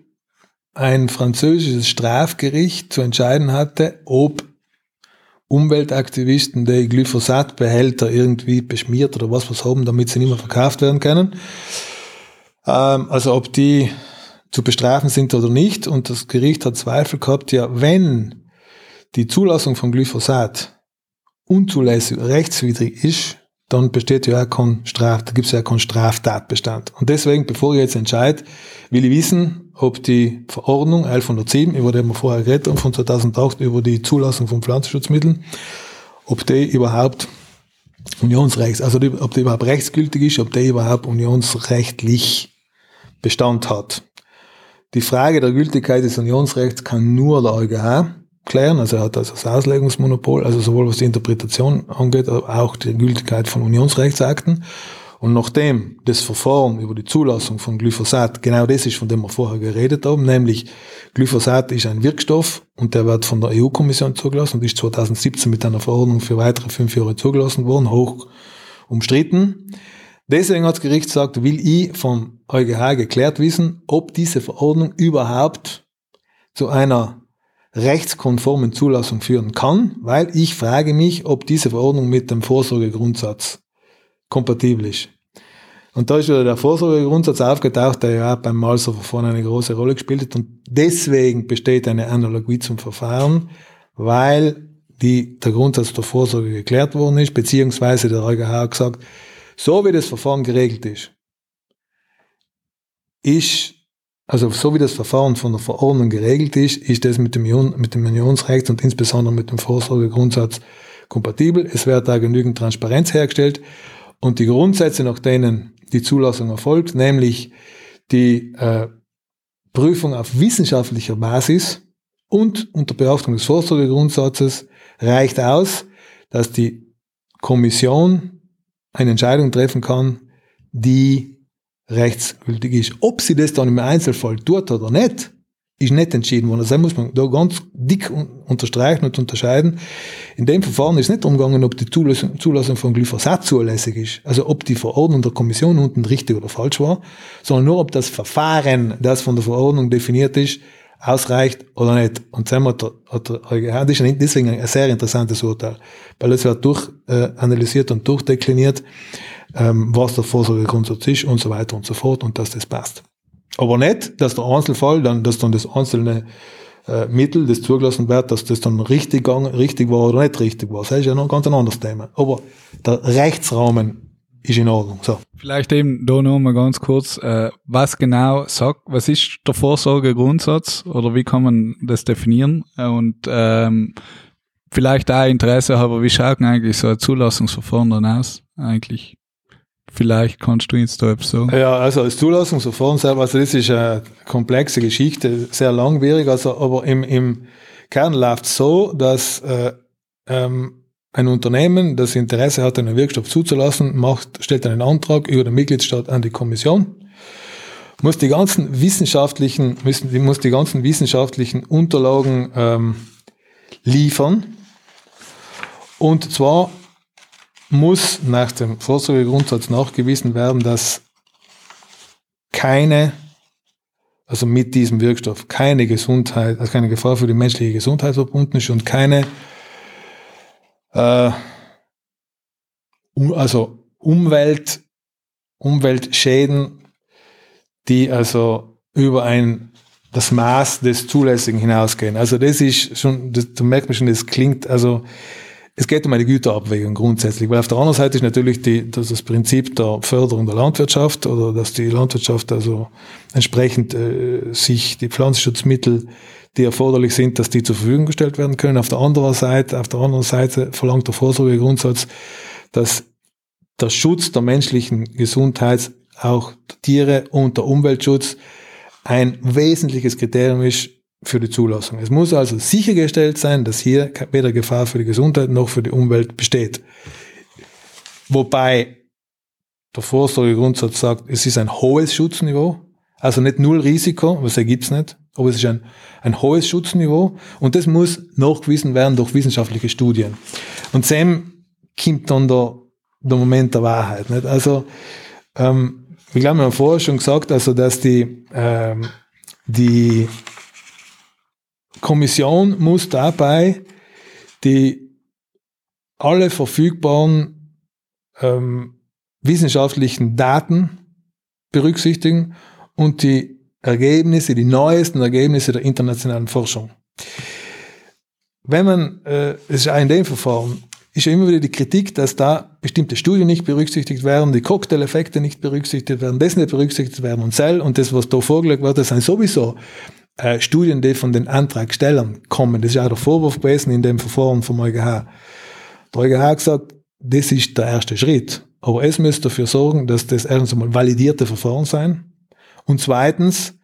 ein französisches Strafgericht zu entscheiden hatte, ob Umweltaktivisten die Glyphosatbehälter irgendwie beschmiert oder was was haben, damit sie nicht mehr verkauft werden können. Ähm, also ob die zu bestrafen sind oder nicht. Und das Gericht hat Zweifel gehabt, ja, wenn die Zulassung von Glyphosat unzulässig, rechtswidrig ist, dann besteht ja auch kein Straf, da gibt es ja keinen Straftatbestand. Und deswegen, bevor ich jetzt entscheide, will ich wissen, ob die Verordnung 1107, über die wir vorher geredet haben, von 2008, über die Zulassung von Pflanzenschutzmitteln, ob die überhaupt Unionsrechts, also ob die überhaupt rechtsgültig ist, ob die überhaupt unionsrechtlich Bestand hat. Die Frage der Gültigkeit des Unionsrechts kann nur der EuGH klären, also er hat also das Auslegungsmonopol, also sowohl was die Interpretation angeht, aber auch die Gültigkeit von Unionsrechtsakten. Und nachdem das Verfahren über die Zulassung von Glyphosat, genau das ist, von dem wir vorher geredet haben, nämlich Glyphosat ist ein Wirkstoff und der wird von der EU-Kommission zugelassen und ist 2017 mit einer Verordnung für weitere fünf Jahre zugelassen worden, hoch umstritten. Deswegen hat das Gericht gesagt, will ich vom EuGH geklärt wissen, ob diese Verordnung überhaupt zu einer rechtskonformen Zulassung führen kann, weil ich frage mich, ob diese Verordnung mit dem Vorsorgegrundsatz kompatibel ist. Und da ist wieder der Vorsorgegrundsatz aufgetaucht, der ja auch beim Malser-Verfahren eine große Rolle gespielt hat. Und deswegen besteht eine Analogie zum Verfahren, weil die, der Grundsatz der Vorsorge geklärt worden ist, beziehungsweise der EuGH hat gesagt, so wie das Verfahren geregelt ist, ist, also so wie das Verfahren von der Verordnung geregelt ist, ist das mit dem, mit dem Unionsrecht und insbesondere mit dem Vorsorgegrundsatz kompatibel. Es wird da genügend Transparenz hergestellt und die Grundsätze, nach denen die Zulassung erfolgt, nämlich die äh, Prüfung auf wissenschaftlicher Basis und unter Beachtung des Vorsorgegrundsatzes reicht aus, dass die Kommission eine Entscheidung treffen kann, die rechtsgültig ist. Ob sie das dann im Einzelfall tut oder nicht, ist nicht entschieden worden. Also muss man da ganz dick unterstreichen und unterscheiden. In dem Verfahren ist nicht umgegangen, ob die Zulassung, Zulassung von Glyphosat zulässig ist. Also ob die Verordnung der Kommission unten richtig oder falsch war, sondern nur ob das Verfahren, das von der Verordnung definiert ist, ausreicht oder nicht. Und Sam hat der, hat das ist deswegen ein sehr interessantes Urteil, weil es wird durchanalysiert äh, und durchdekliniert, ähm, was der Vorsorgegrundsatz ist und so weiter und so fort und dass das passt. Aber nicht, dass der Einzelfall, dann, dass dann das einzelne äh, Mittel, das zugelassen wird, dass das dann richtig, richtig war oder nicht richtig war. Das ist ja noch ein ganz anderes Thema. Aber der Rechtsrahmen ist in Ordnung. So. Vielleicht eben da noch mal ganz kurz, äh, was genau sagt, was ist der Vorsorgegrundsatz oder wie kann man das definieren? Und ähm, vielleicht auch Interesse haben, wie schaut denn eigentlich so ein Zulassungsverfahren dann aus eigentlich? Vielleicht kannst du jetzt da sagen. Ja, also das Zulassungsverfahren selber, also das ist eine komplexe Geschichte, sehr langwierig, also aber im, im Kern läuft es so, dass äh, ähm, ein Unternehmen, das Interesse hat, einen Wirkstoff zuzulassen, macht, stellt einen Antrag über den Mitgliedstaat an die Kommission, muss die ganzen wissenschaftlichen, müssen, muss die ganzen wissenschaftlichen Unterlagen ähm, liefern. Und zwar muss nach dem Vorsorgegrundsatz nachgewiesen werden, dass keine, also mit diesem Wirkstoff, keine Gesundheit, also keine Gefahr für die menschliche Gesundheit verbunden ist und keine, äh, um, also Umwelt, Umweltschäden, die also über ein das Maß des Zulässigen hinausgehen. Also das ist schon, das, da merkt man schon, das klingt, also es geht um eine Güterabwägung grundsätzlich, weil auf der anderen Seite ist natürlich die, das, das Prinzip der Förderung der Landwirtschaft oder dass die Landwirtschaft also entsprechend äh, sich die Pflanzenschutzmittel, die erforderlich sind, dass die zur Verfügung gestellt werden können. Auf der anderen Seite, auf der anderen Seite verlangt der Vorsorgegrundsatz, dass der Schutz der menschlichen Gesundheit, auch der Tiere und der Umweltschutz ein wesentliches Kriterium ist für die Zulassung. Es muss also sichergestellt sein, dass hier weder Gefahr für die Gesundheit noch für die Umwelt besteht. Wobei der Vorsorgegrundsatz sagt, es ist ein hohes Schutzniveau, also nicht null Risiko, was ergibt's nicht, aber es ist ein, ein hohes Schutzniveau und das muss nachgewiesen werden durch wissenschaftliche Studien. Und Sam kommt dann der, der Moment der Wahrheit. Nicht? Also ähm, ich glaube, wir haben vorher schon gesagt, also dass die, ähm, die Kommission muss dabei die alle verfügbaren ähm, wissenschaftlichen Daten berücksichtigen und die Ergebnisse, die neuesten Ergebnisse der internationalen Forschung. Wenn man, äh, es ist auch in dem Verfahren, ist ja immer wieder die Kritik, dass da bestimmte Studien nicht berücksichtigt werden, die Cocktail-Effekte nicht berücksichtigt werden, das nicht berücksichtigt werden und Cell und das, was da vorgelegt wird, das sind sowieso äh, Studien, die von den Antragstellern kommen. Das ist auch der Vorwurf gewesen in dem Verfahren vom EuGH. Der EuGH hat gesagt, das ist der erste Schritt. Aber es müsste dafür sorgen, dass das erstens einmal validierte Verfahren sein. Und zweitens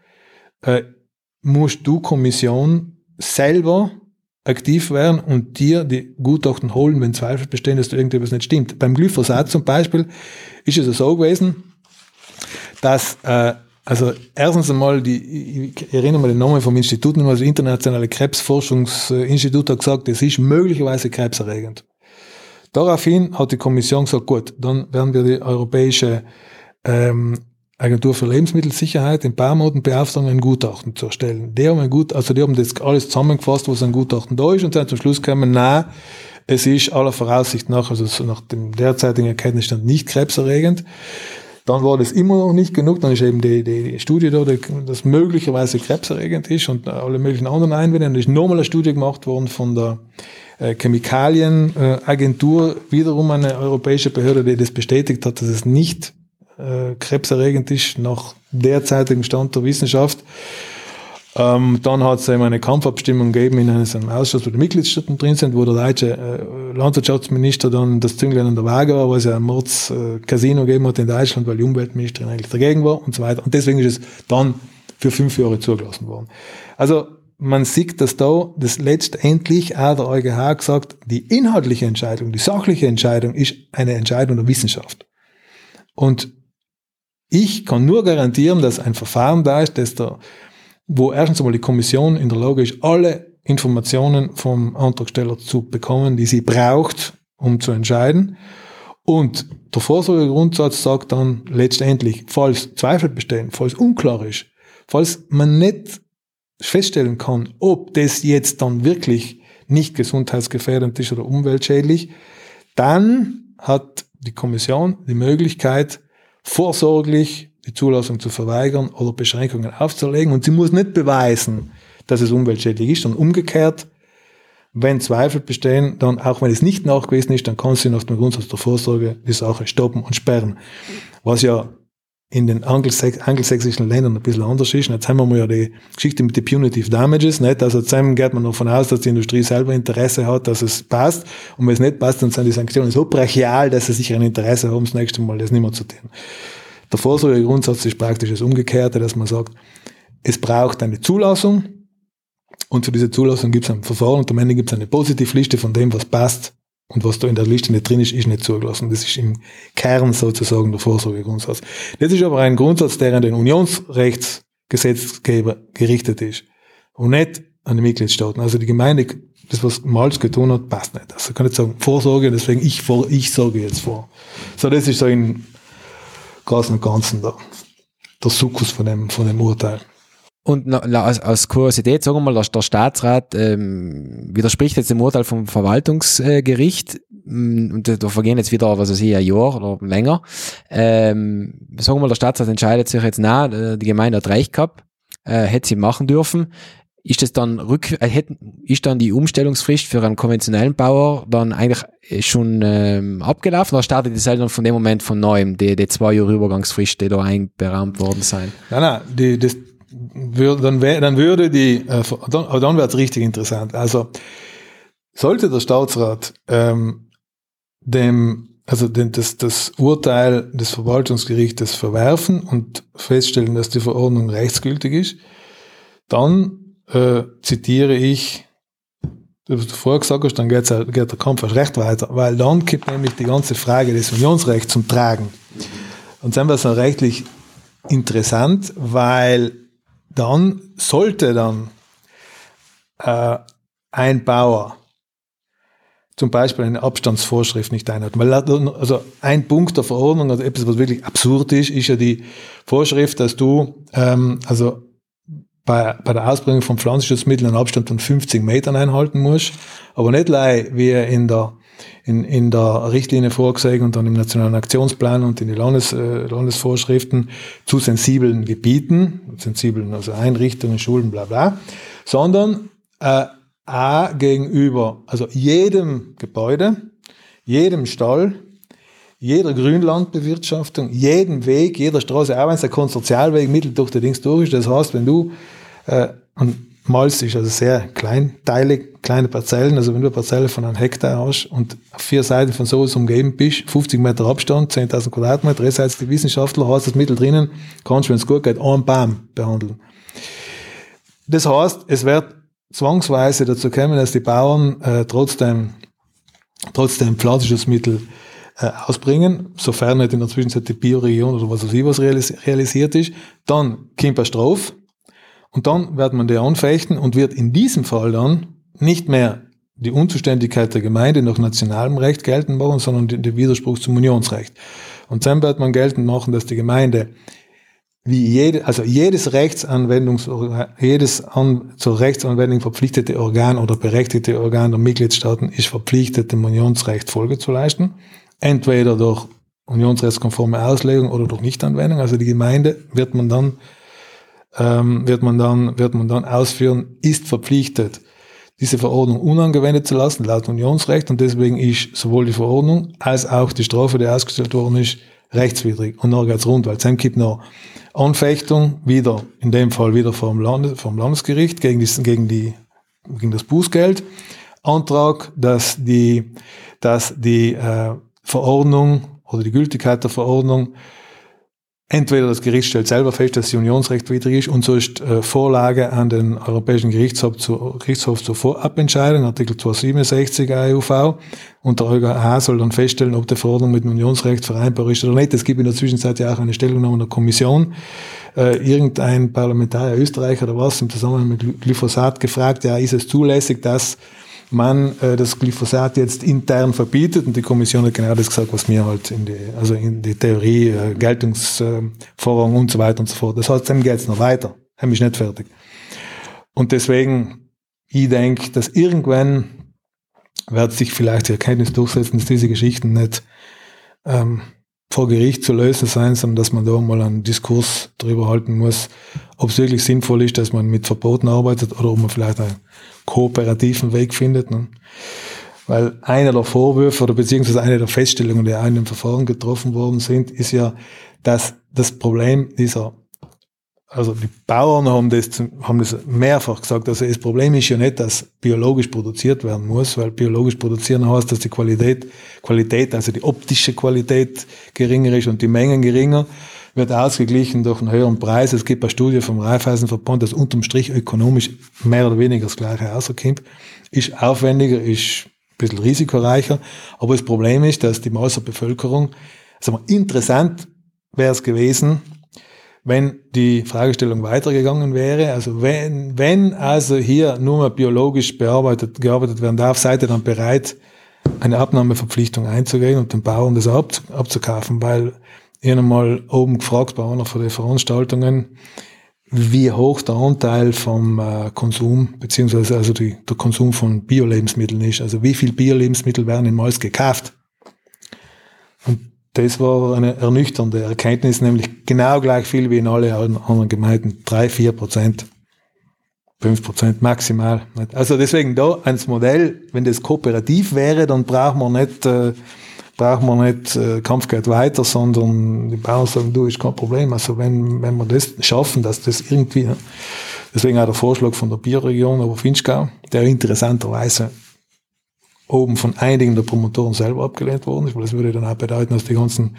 äh, musst du Kommission selber aktiv werden und dir die Gutachten holen, wenn Zweifel bestehen, dass da irgendetwas nicht stimmt. Beim Glyphosat zum Beispiel ist es so gewesen, dass äh, also erstens einmal, die, ich erinnere mich den Namen vom Institut, das Internationale Krebsforschungsinstitut hat gesagt, es ist möglicherweise krebserregend. Daraufhin hat die Kommission gesagt, gut, dann werden wir die europäische ähm, Agentur für Lebensmittelsicherheit in Barmoden beauftragen, ein Gutachten zu erstellen. Die haben ein Gut, also die haben das alles zusammengefasst, was ein Gutachten da ist und sind zum Schluss gekommen, na, es ist aller Voraussicht nach, also nach dem derzeitigen Erkenntnisstand nicht krebserregend. Dann war das immer noch nicht genug. Dann ist eben die, die, die Studie da, die, das möglicherweise krebserregend ist und alle möglichen anderen Einwände. Und ist nochmal eine Studie gemacht worden von der äh, Chemikalienagentur, wiederum eine europäische Behörde, die das bestätigt hat, dass es nicht äh, krebserregend ist nach derzeitigen Stand der Wissenschaft. Ähm, dann hat es eben eine Kampfabstimmung gegeben in einem Ausschuss, wo die Mitgliedstaaten drin sind, wo der deutsche äh, Landwirtschaftsminister dann das Zünglein an der Waage war, weil es ja ein Mords äh, gegeben hat in Deutschland, weil die Umweltministerin eigentlich dagegen war und so weiter. Und deswegen ist es dann für fünf Jahre zugelassen worden. Also man sieht, dass da das letztendlich auch der EuGH gesagt, die inhaltliche Entscheidung, die sachliche Entscheidung ist eine Entscheidung der Wissenschaft. Und ich kann nur garantieren, dass ein Verfahren da ist, dass der wo erstens einmal die Kommission in der Lage ist, alle Informationen vom Antragsteller zu bekommen, die sie braucht, um zu entscheiden. Und der Vorsorgegrundsatz sagt dann letztendlich, falls Zweifel bestehen, falls unklar ist, falls man nicht feststellen kann, ob das jetzt dann wirklich nicht gesundheitsgefährdend ist oder umweltschädlich, dann hat die Kommission die Möglichkeit, vorsorglich die Zulassung zu verweigern oder Beschränkungen aufzulegen. Und sie muss nicht beweisen, dass es umweltschädlich ist, sondern umgekehrt, wenn Zweifel bestehen, dann auch wenn es nicht nachgewiesen ist, dann kann sie nach dem Grundsatz der Vorsorge die Sache stoppen und sperren. Was ja in den angelsächsischen Ländern ein bisschen anders ist. Jetzt haben wir ja die Geschichte mit den Punitive Damages, nicht? Also jetzt geht man davon aus, dass die Industrie selber Interesse hat, dass es passt. Und wenn es nicht passt, dann sind die Sanktionen so brachial, dass sie sicher ein Interesse haben, das nächste Mal das nicht mehr zu tun. Der Vorsorgegrundsatz ist praktisch das Umgekehrte, dass man sagt, es braucht eine Zulassung und für diese Zulassung gibt es ein Verfahren und am Ende gibt es eine Positivliste von dem, was passt und was da in der Liste nicht drin ist, ist nicht zugelassen. Das ist im Kern sozusagen der Vorsorgegrundsatz. Das ist aber ein Grundsatz, der an den Unionsrechtsgesetzgeber gerichtet ist und nicht an die Mitgliedstaaten. Also die Gemeinde, das was Malz getan hat, passt nicht. Also kann ich sagen, Vorsorge, deswegen ich, ich sorge jetzt vor. So, das ist so in Großen und Ganzen der, der Sukkus von dem, von dem Urteil. Und als, als Kuriosität, sagen wir mal, der Staatsrat ähm, widerspricht jetzt dem Urteil vom Verwaltungsgericht mm, und da vergehen jetzt wieder, was weiß ich, ein Jahr oder länger. Ähm, sagen wir mal, der Staatsrat entscheidet sich jetzt, na, die Gemeinde hat recht gehabt, äh, hätte sie machen dürfen ist das dann rück, äh, ist dann die Umstellungsfrist für einen konventionellen Bauer dann eigentlich schon ähm, abgelaufen oder startet die dann von dem Moment von neuem, die, die zwei Jahre Übergangsfrist, die da einberahmt worden sein? Nein, nein, die, das würde, dann, wär, dann würde die, äh, dann, dann wäre es richtig interessant. Also sollte der Staatsrat ähm, dem, also den, das, das Urteil des Verwaltungsgerichtes verwerfen und feststellen, dass die Verordnung rechtsgültig ist, dann äh, zitiere ich, was du vorher gesagt hast, dann geht's, geht der Kampf erst recht weiter, weil dann kommt nämlich die ganze Frage des Unionsrechts zum Tragen. Und dann wird es rechtlich interessant, weil dann sollte dann äh, ein Bauer zum Beispiel eine Abstandsvorschrift nicht einhalten. Weil also ein Punkt der Verordnung, also etwas, was wirklich absurd ist, ist ja die Vorschrift, dass du ähm, also bei, bei der Ausbringung von Pflanzenschutzmitteln einen Abstand von 50 Metern einhalten muss, aber nicht gleich wie in der in, in der Richtlinie vorgesehen und dann im Nationalen Aktionsplan und in die Landes, äh, Landesvorschriften zu sensiblen Gebieten, sensiblen also Einrichtungen, Schulen, bla bla, sondern äh, A gegenüber also jedem Gebäude, jedem Stall, jeder Grünlandbewirtschaftung, jedem Weg, jeder Straße, auch wenn es ein Konsortialweg mittel durch die Dings durch ist. Das heißt, wenn du äh, und Malz ist also sehr kleinteilig, kleine Parzellen. Also wenn du eine Parzelle von einem Hektar hast und auf vier Seiten von sowas umgeben bist, 50 Meter Abstand, 10.000 Quadratmeter, drei Seiten die Wissenschaftler, hast das Mittel drinnen, kannst du, wenn es gut geht, einen Baum behandeln. Das heißt, es wird zwangsweise dazu kommen, dass die Bauern äh, trotzdem, trotzdem Pflanzenschutzmittel äh, ausbringen, sofern nicht in der Zwischenzeit die Bioregion oder was weiß ich was realis realisiert ist. Dann kommt eine Strafe und dann wird man die anfechten und wird in diesem Fall dann nicht mehr die Unzuständigkeit der Gemeinde nach nationalem Recht geltend machen, sondern den Widerspruch zum Unionsrecht. Und dann wird man geltend machen, dass die Gemeinde wie jede, also jedes Rechtsanwendungs, jedes an, zur Rechtsanwendung verpflichtete Organ oder berechtigte Organ der Mitgliedstaaten ist verpflichtet, dem Unionsrecht Folge zu leisten. Entweder durch unionsrechtskonforme Auslegung oder durch Nichtanwendung. Also die Gemeinde wird man dann, ähm, wird man dann, wird man dann ausführen, ist verpflichtet, diese Verordnung unangewendet zu lassen, laut Unionsrecht. Und deswegen ist sowohl die Verordnung als auch die Strafe, die ausgestellt worden ist, rechtswidrig. Und dann geht's rund, weil es gibt noch Anfechtung, wieder, in dem Fall wieder vom, Land, vom Landesgericht gegen, die, gegen, die, gegen das Bußgeld. Antrag, dass die, dass die äh, Verordnung oder die Gültigkeit der Verordnung entweder das Gericht stellt selber fest, dass sie unionsrechtwidrig ist und so ist äh, Vorlage an den Europäischen Gerichtshof, zu, Gerichtshof zur Vorabentscheidung, Artikel 267 AEUV und der EuGH soll dann feststellen, ob die Verordnung mit dem Unionsrecht vereinbar ist oder nicht. Es gibt in der Zwischenzeit ja auch eine Stellungnahme der Kommission. Äh, irgendein Parlamentarier Österreicher oder was im Zusammenhang mit Glyphosat gefragt, ja, ist es zulässig, dass man äh, das Glyphosat jetzt intern verbietet und die Kommission hat genau das gesagt, was mir halt in die, also in die Theorie, äh, Geltungsvorrang und so weiter und so fort. Das heißt, dem geht es noch weiter. Dem ist nicht fertig. Und deswegen, ich denke, dass irgendwann wird sich vielleicht die Erkenntnis durchsetzen, dass diese Geschichten nicht ähm, vor Gericht zu lösen sein, sondern dass man da mal einen Diskurs darüber halten muss, ob es wirklich sinnvoll ist, dass man mit Verboten arbeitet oder ob man vielleicht einen kooperativen Weg findet. Ne? Weil einer der Vorwürfe oder beziehungsweise eine der Feststellungen, die in einem Verfahren getroffen worden sind, ist ja, dass das Problem dieser, also die Bauern haben das, haben das mehrfach gesagt, also das Problem ist ja nicht, dass biologisch produziert werden muss, weil biologisch produzieren heißt, dass die Qualität, Qualität, also die optische Qualität geringer ist und die Mengen geringer wird ausgeglichen durch einen höheren Preis. Es gibt eine Studie vom Raiffeisenverband, dass unterm Strich ökonomisch mehr oder weniger das Gleiche rauskommt. Ist aufwendiger, ist ein bisschen risikoreicher. Aber das Problem ist, dass die Maß der Bevölkerung, also interessant wäre es gewesen, wenn die Fragestellung weitergegangen wäre. Also wenn, wenn also hier nur mal biologisch bearbeitet, gearbeitet werden darf, seid ihr dann bereit, eine Abnahmeverpflichtung einzugehen und den Bauern das abzukaufen, weil ich habe mal oben gefragt bei einer von den Veranstaltungen, wie hoch der Anteil vom äh, Konsum, beziehungsweise also die, der Konsum von Bio-Lebensmitteln ist. Also wie viel Bio-Lebensmittel werden in Malz gekauft? Und das war eine ernüchternde Erkenntnis, nämlich genau gleich viel wie in alle anderen Gemeinden. Drei, vier Prozent. fünf Prozent maximal. Also deswegen da ans Modell, wenn das kooperativ wäre, dann braucht man nicht äh, braucht man nicht, äh, Kampf geht weiter, sondern die Bauern sagen, du, ist kein Problem. Also wenn, wenn wir das schaffen, dass das irgendwie, deswegen auch der Vorschlag von der Bierregion Oberfinchgau, der interessanterweise oben von einigen der Promotoren selber abgelehnt worden ist, weil das würde dann auch bedeuten, dass die ganzen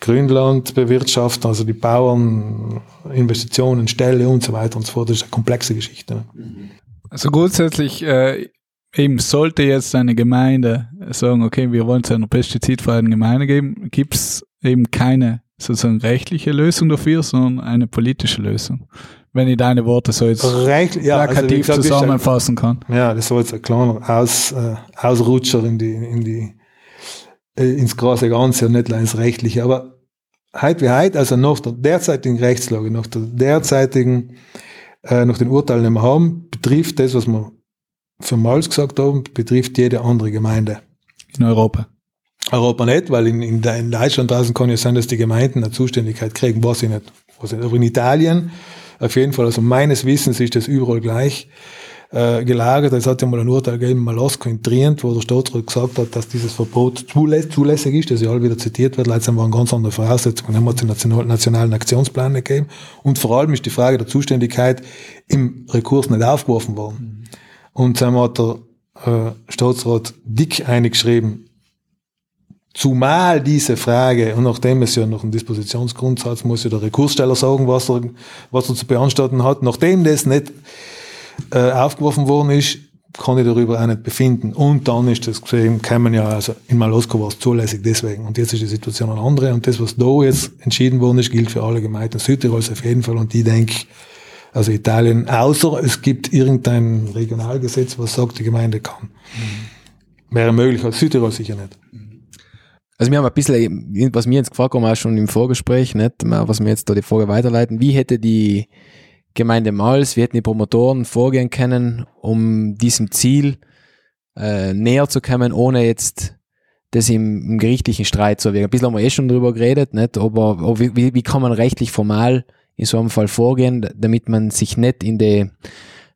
Grünlandbewirtschafter, also die Bauern, Investitionen, Ställe und so weiter und so fort, das ist eine komplexe Geschichte. Ne? Also grundsätzlich äh, eben sollte jetzt eine Gemeinde sagen, okay, wir wollen es einer pestizidfreien Gemeinde geben, gibt es eben keine sozusagen rechtliche Lösung dafür, sondern eine politische Lösung. Wenn ich deine Worte so jetzt Recht, ja, also plakativ also zusammenfassen kann. Ja, das war jetzt ein kleiner Aus, äh, Ausrutscher in die, in die, äh, ins große Ganze und nicht ins Rechtliche. Aber heute wie heute, also nach der derzeitigen Rechtslage, nach der derzeitigen, äh, nach den Urteilen, die wir haben, betrifft das, was wir für Malz gesagt haben, betrifft jede andere Gemeinde. In Europa? Europa nicht, weil in, in, in Deutschland draußen kann ja sein, dass die Gemeinden eine Zuständigkeit kriegen, weiß ich nicht. Ich nicht. Aber in Italien, auf jeden Fall, also meines Wissens ist das überall gleich. äh, gelagert. Es hat ja mal ein Urteil gegeben, Malasko in Trient, wo der Staatsrat gesagt hat, dass dieses Verbot zulä zulässig ist, das ja all wieder zitiert wird. Letztendlich waren ganz andere Voraussetzungen. Dann hat es den National nationalen Aktionsplan gegeben. Und vor allem ist die Frage der Zuständigkeit im Rekurs nicht aufgeworfen worden. Mhm. Und dann hat der äh, Staatsrat dick eingeschrieben, Zumal diese Frage, und nachdem es ja noch ein Dispositionsgrundsatz, muss ja der Rekurssteller sagen, was er, was er zu beanstanden hat, nachdem das nicht äh, aufgeworfen worden ist, kann ich darüber auch nicht befinden. Und dann ist das gesehen, kann man ja, also in Malosko war es zulässig deswegen. Und jetzt ist die Situation eine andere. Und das, was da jetzt entschieden worden ist, gilt für alle Gemeinden Südtirols auf jeden Fall. Und die denke, also Italien, außer es gibt irgendein Regionalgesetz, was sagt, die Gemeinde kann. Mhm. Wäre möglich, als Südtirol sicher nicht. Also wir haben ein bisschen, was mir jetzt gefragt haben, auch schon im Vorgespräch, nicht, was wir jetzt da die Frage weiterleiten, wie hätte die Gemeinde Mals, wie hätten die Promotoren vorgehen können, um diesem Ziel äh, näher zu kommen, ohne jetzt das im, im gerichtlichen Streit zu wirken. Ein bisschen haben wir eh schon drüber geredet, nicht? aber, aber wie, wie kann man rechtlich formal in so einem Fall vorgehen, damit man sich nicht in die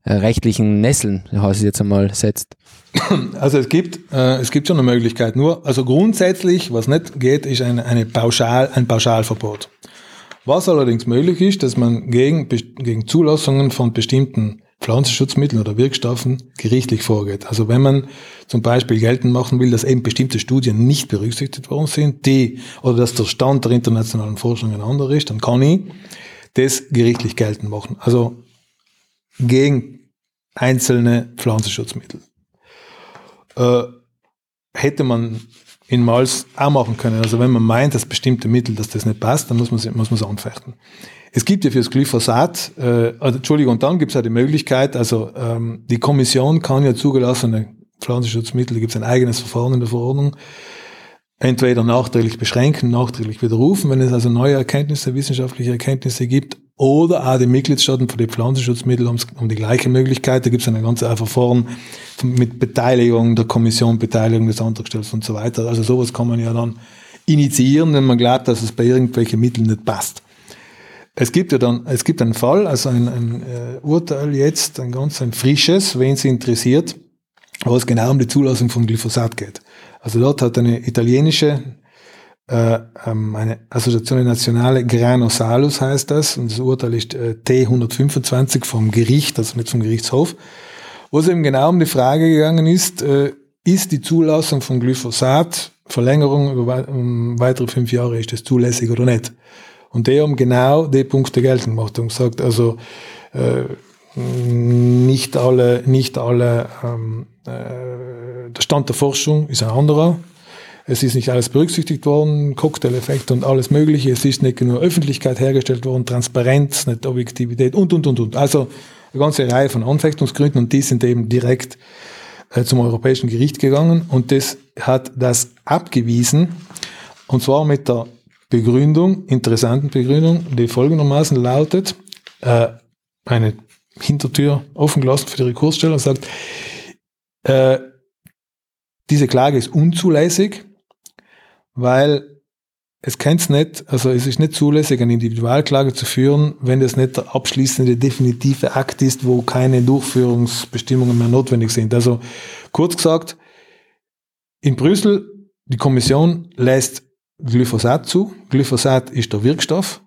äh, rechtlichen Nesseln, heißt es jetzt einmal, setzt? Also es gibt, äh, es gibt schon eine Möglichkeit. Nur, also grundsätzlich, was nicht geht, ist eine, eine Pauschal, ein Pauschalverbot. Was allerdings möglich ist, dass man gegen, gegen Zulassungen von bestimmten Pflanzenschutzmitteln oder Wirkstoffen gerichtlich vorgeht. Also wenn man zum Beispiel geltend machen will, dass eben bestimmte Studien nicht berücksichtigt worden sind, die, oder dass der Stand der internationalen Forschung ein anderer ist, dann kann ich das gerichtlich geltend machen. Also gegen einzelne Pflanzenschutzmittel. Äh, hätte man in Mals auch machen können. Also wenn man meint, dass bestimmte Mittel, dass das nicht passt, dann muss man muss es anfechten. Es gibt ja fürs Glyphosat, äh, also, Entschuldigung, und dann gibt es ja die Möglichkeit, also ähm, die Kommission kann ja zugelassene Pflanzenschutzmittel, da gibt es ein eigenes Verfahren in der Verordnung, entweder nachträglich beschränken, nachträglich widerrufen, wenn es also neue Erkenntnisse, wissenschaftliche Erkenntnisse gibt, oder auch die Mitgliedstaaten für die Pflanzenschutzmittel haben, die gleiche Möglichkeit. Da gibt es eine ganze Verfahren mit Beteiligung der Kommission, Beteiligung des Antragstellers und so weiter. Also sowas kann man ja dann initiieren, wenn man glaubt, dass es bei irgendwelchen Mitteln nicht passt. Es gibt ja dann, es gibt einen Fall, also ein, ein äh, Urteil jetzt, ein ganz ein frisches, wen es interessiert, wo es genau um die Zulassung von Glyphosat geht. Also dort hat eine italienische äh, ähm, eine Associazione Nazionale Grano Salus heißt das, und das Urteil ist äh, T125 vom Gericht, also nicht vom Gerichtshof, wo es eben genau um die Frage gegangen ist, äh, ist die Zulassung von Glyphosat, Verlängerung über um weitere fünf Jahre, ist das zulässig oder nicht? Und die haben genau die Punkte geltend gemacht und gesagt, also äh, nicht alle, nicht alle, ähm, äh, der Stand der Forschung ist ein anderer. Es ist nicht alles berücksichtigt worden, Cocktail-Effekt und alles Mögliche. Es ist nicht nur Öffentlichkeit hergestellt worden, Transparenz, nicht Objektivität und, und, und, und. Also eine ganze Reihe von Anfechtungsgründen und die sind eben direkt äh, zum Europäischen Gericht gegangen und das hat das abgewiesen und zwar mit der Begründung, interessanten Begründung, die folgendermaßen lautet, äh, eine Hintertür offen gelassen für die Rekurssteller und sagt, äh, diese Klage ist unzulässig, weil es kennt's nicht, also es ist nicht zulässig, eine Individualklage zu führen, wenn das nicht der abschließende definitive Akt ist, wo keine Durchführungsbestimmungen mehr notwendig sind. Also kurz gesagt, in Brüssel, die Kommission lässt Glyphosat zu. Glyphosat ist der Wirkstoff,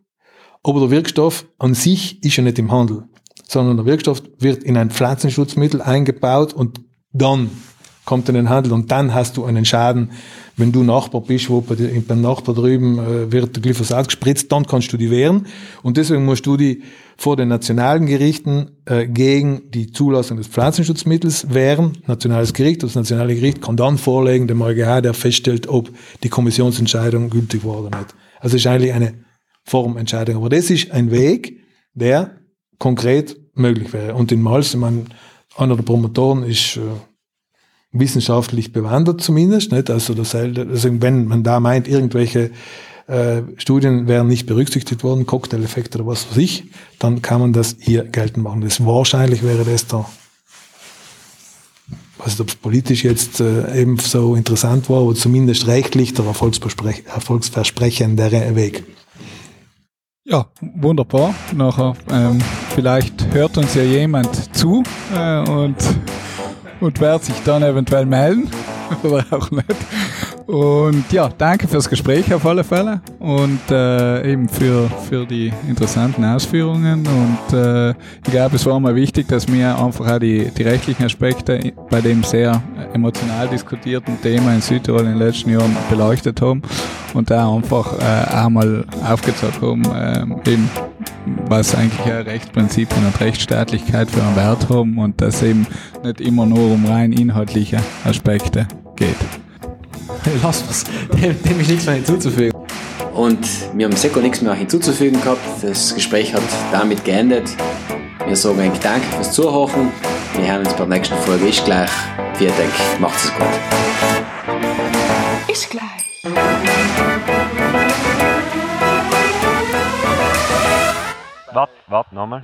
aber der Wirkstoff an sich ist ja nicht im Handel, sondern der Wirkstoff wird in ein Pflanzenschutzmittel eingebaut und dann kommt in den Handel und dann hast du einen Schaden, wenn du Nachbar bist, wo bei, beim Nachbar drüben äh, wird Glyphosat gespritzt, dann kannst du die wehren und deswegen musst du die vor den nationalen Gerichten äh, gegen die Zulassung des Pflanzenschutzmittels wehren. Nationales Gericht, das nationale Gericht kann dann vorlegen dem EuGH, der feststellt, ob die Kommissionsentscheidung gültig war oder nicht. Also ist eigentlich eine Formentscheidung. Aber das ist ein Weg, der konkret möglich wäre. Und in Mals, ich meine, einer der Promotoren ist äh, wissenschaftlich bewandert zumindest. Nicht? Also, das, also wenn man da meint, irgendwelche äh, Studien wären nicht berücksichtigt worden, Cocktail-Effekt oder was weiß ich, dann kann man das hier geltend machen. Das wahrscheinlich wäre das da, weiß nicht, ob es politisch jetzt äh, eben so interessant war, aber zumindest rechtlich der erfolgsversprechendere Weg. Ja, wunderbar. Nachher ähm, vielleicht hört uns ja jemand zu äh, und, und wird sich dann eventuell melden oder auch nicht. Und ja, danke fürs Gespräch auf alle Fälle und äh, eben für, für die interessanten Ausführungen. Und äh, ich glaube, es war mal wichtig, dass wir einfach auch die, die rechtlichen Aspekte bei dem sehr emotional diskutierten Thema in Südtirol in den letzten Jahren beleuchtet haben und da einfach äh, auch mal aufgezeigt haben, äh, eben, was eigentlich ja Rechtsprinzipien und Rechtsstaatlichkeit für einen Wert haben und dass eben nicht immer nur um rein inhaltliche Aspekte geht. Lass was. Dem, dem ist nichts mehr hinzuzufügen. Und wir haben Seko nichts mehr hinzuzufügen gehabt. Das Gespräch hat damit geendet. Wir sagen eigentlich Danke fürs Zuhören. Wir hören uns bei der nächsten Folge. Ist gleich. Vielen Dank. Macht's gut. Ist gleich. Warte, warte nochmal.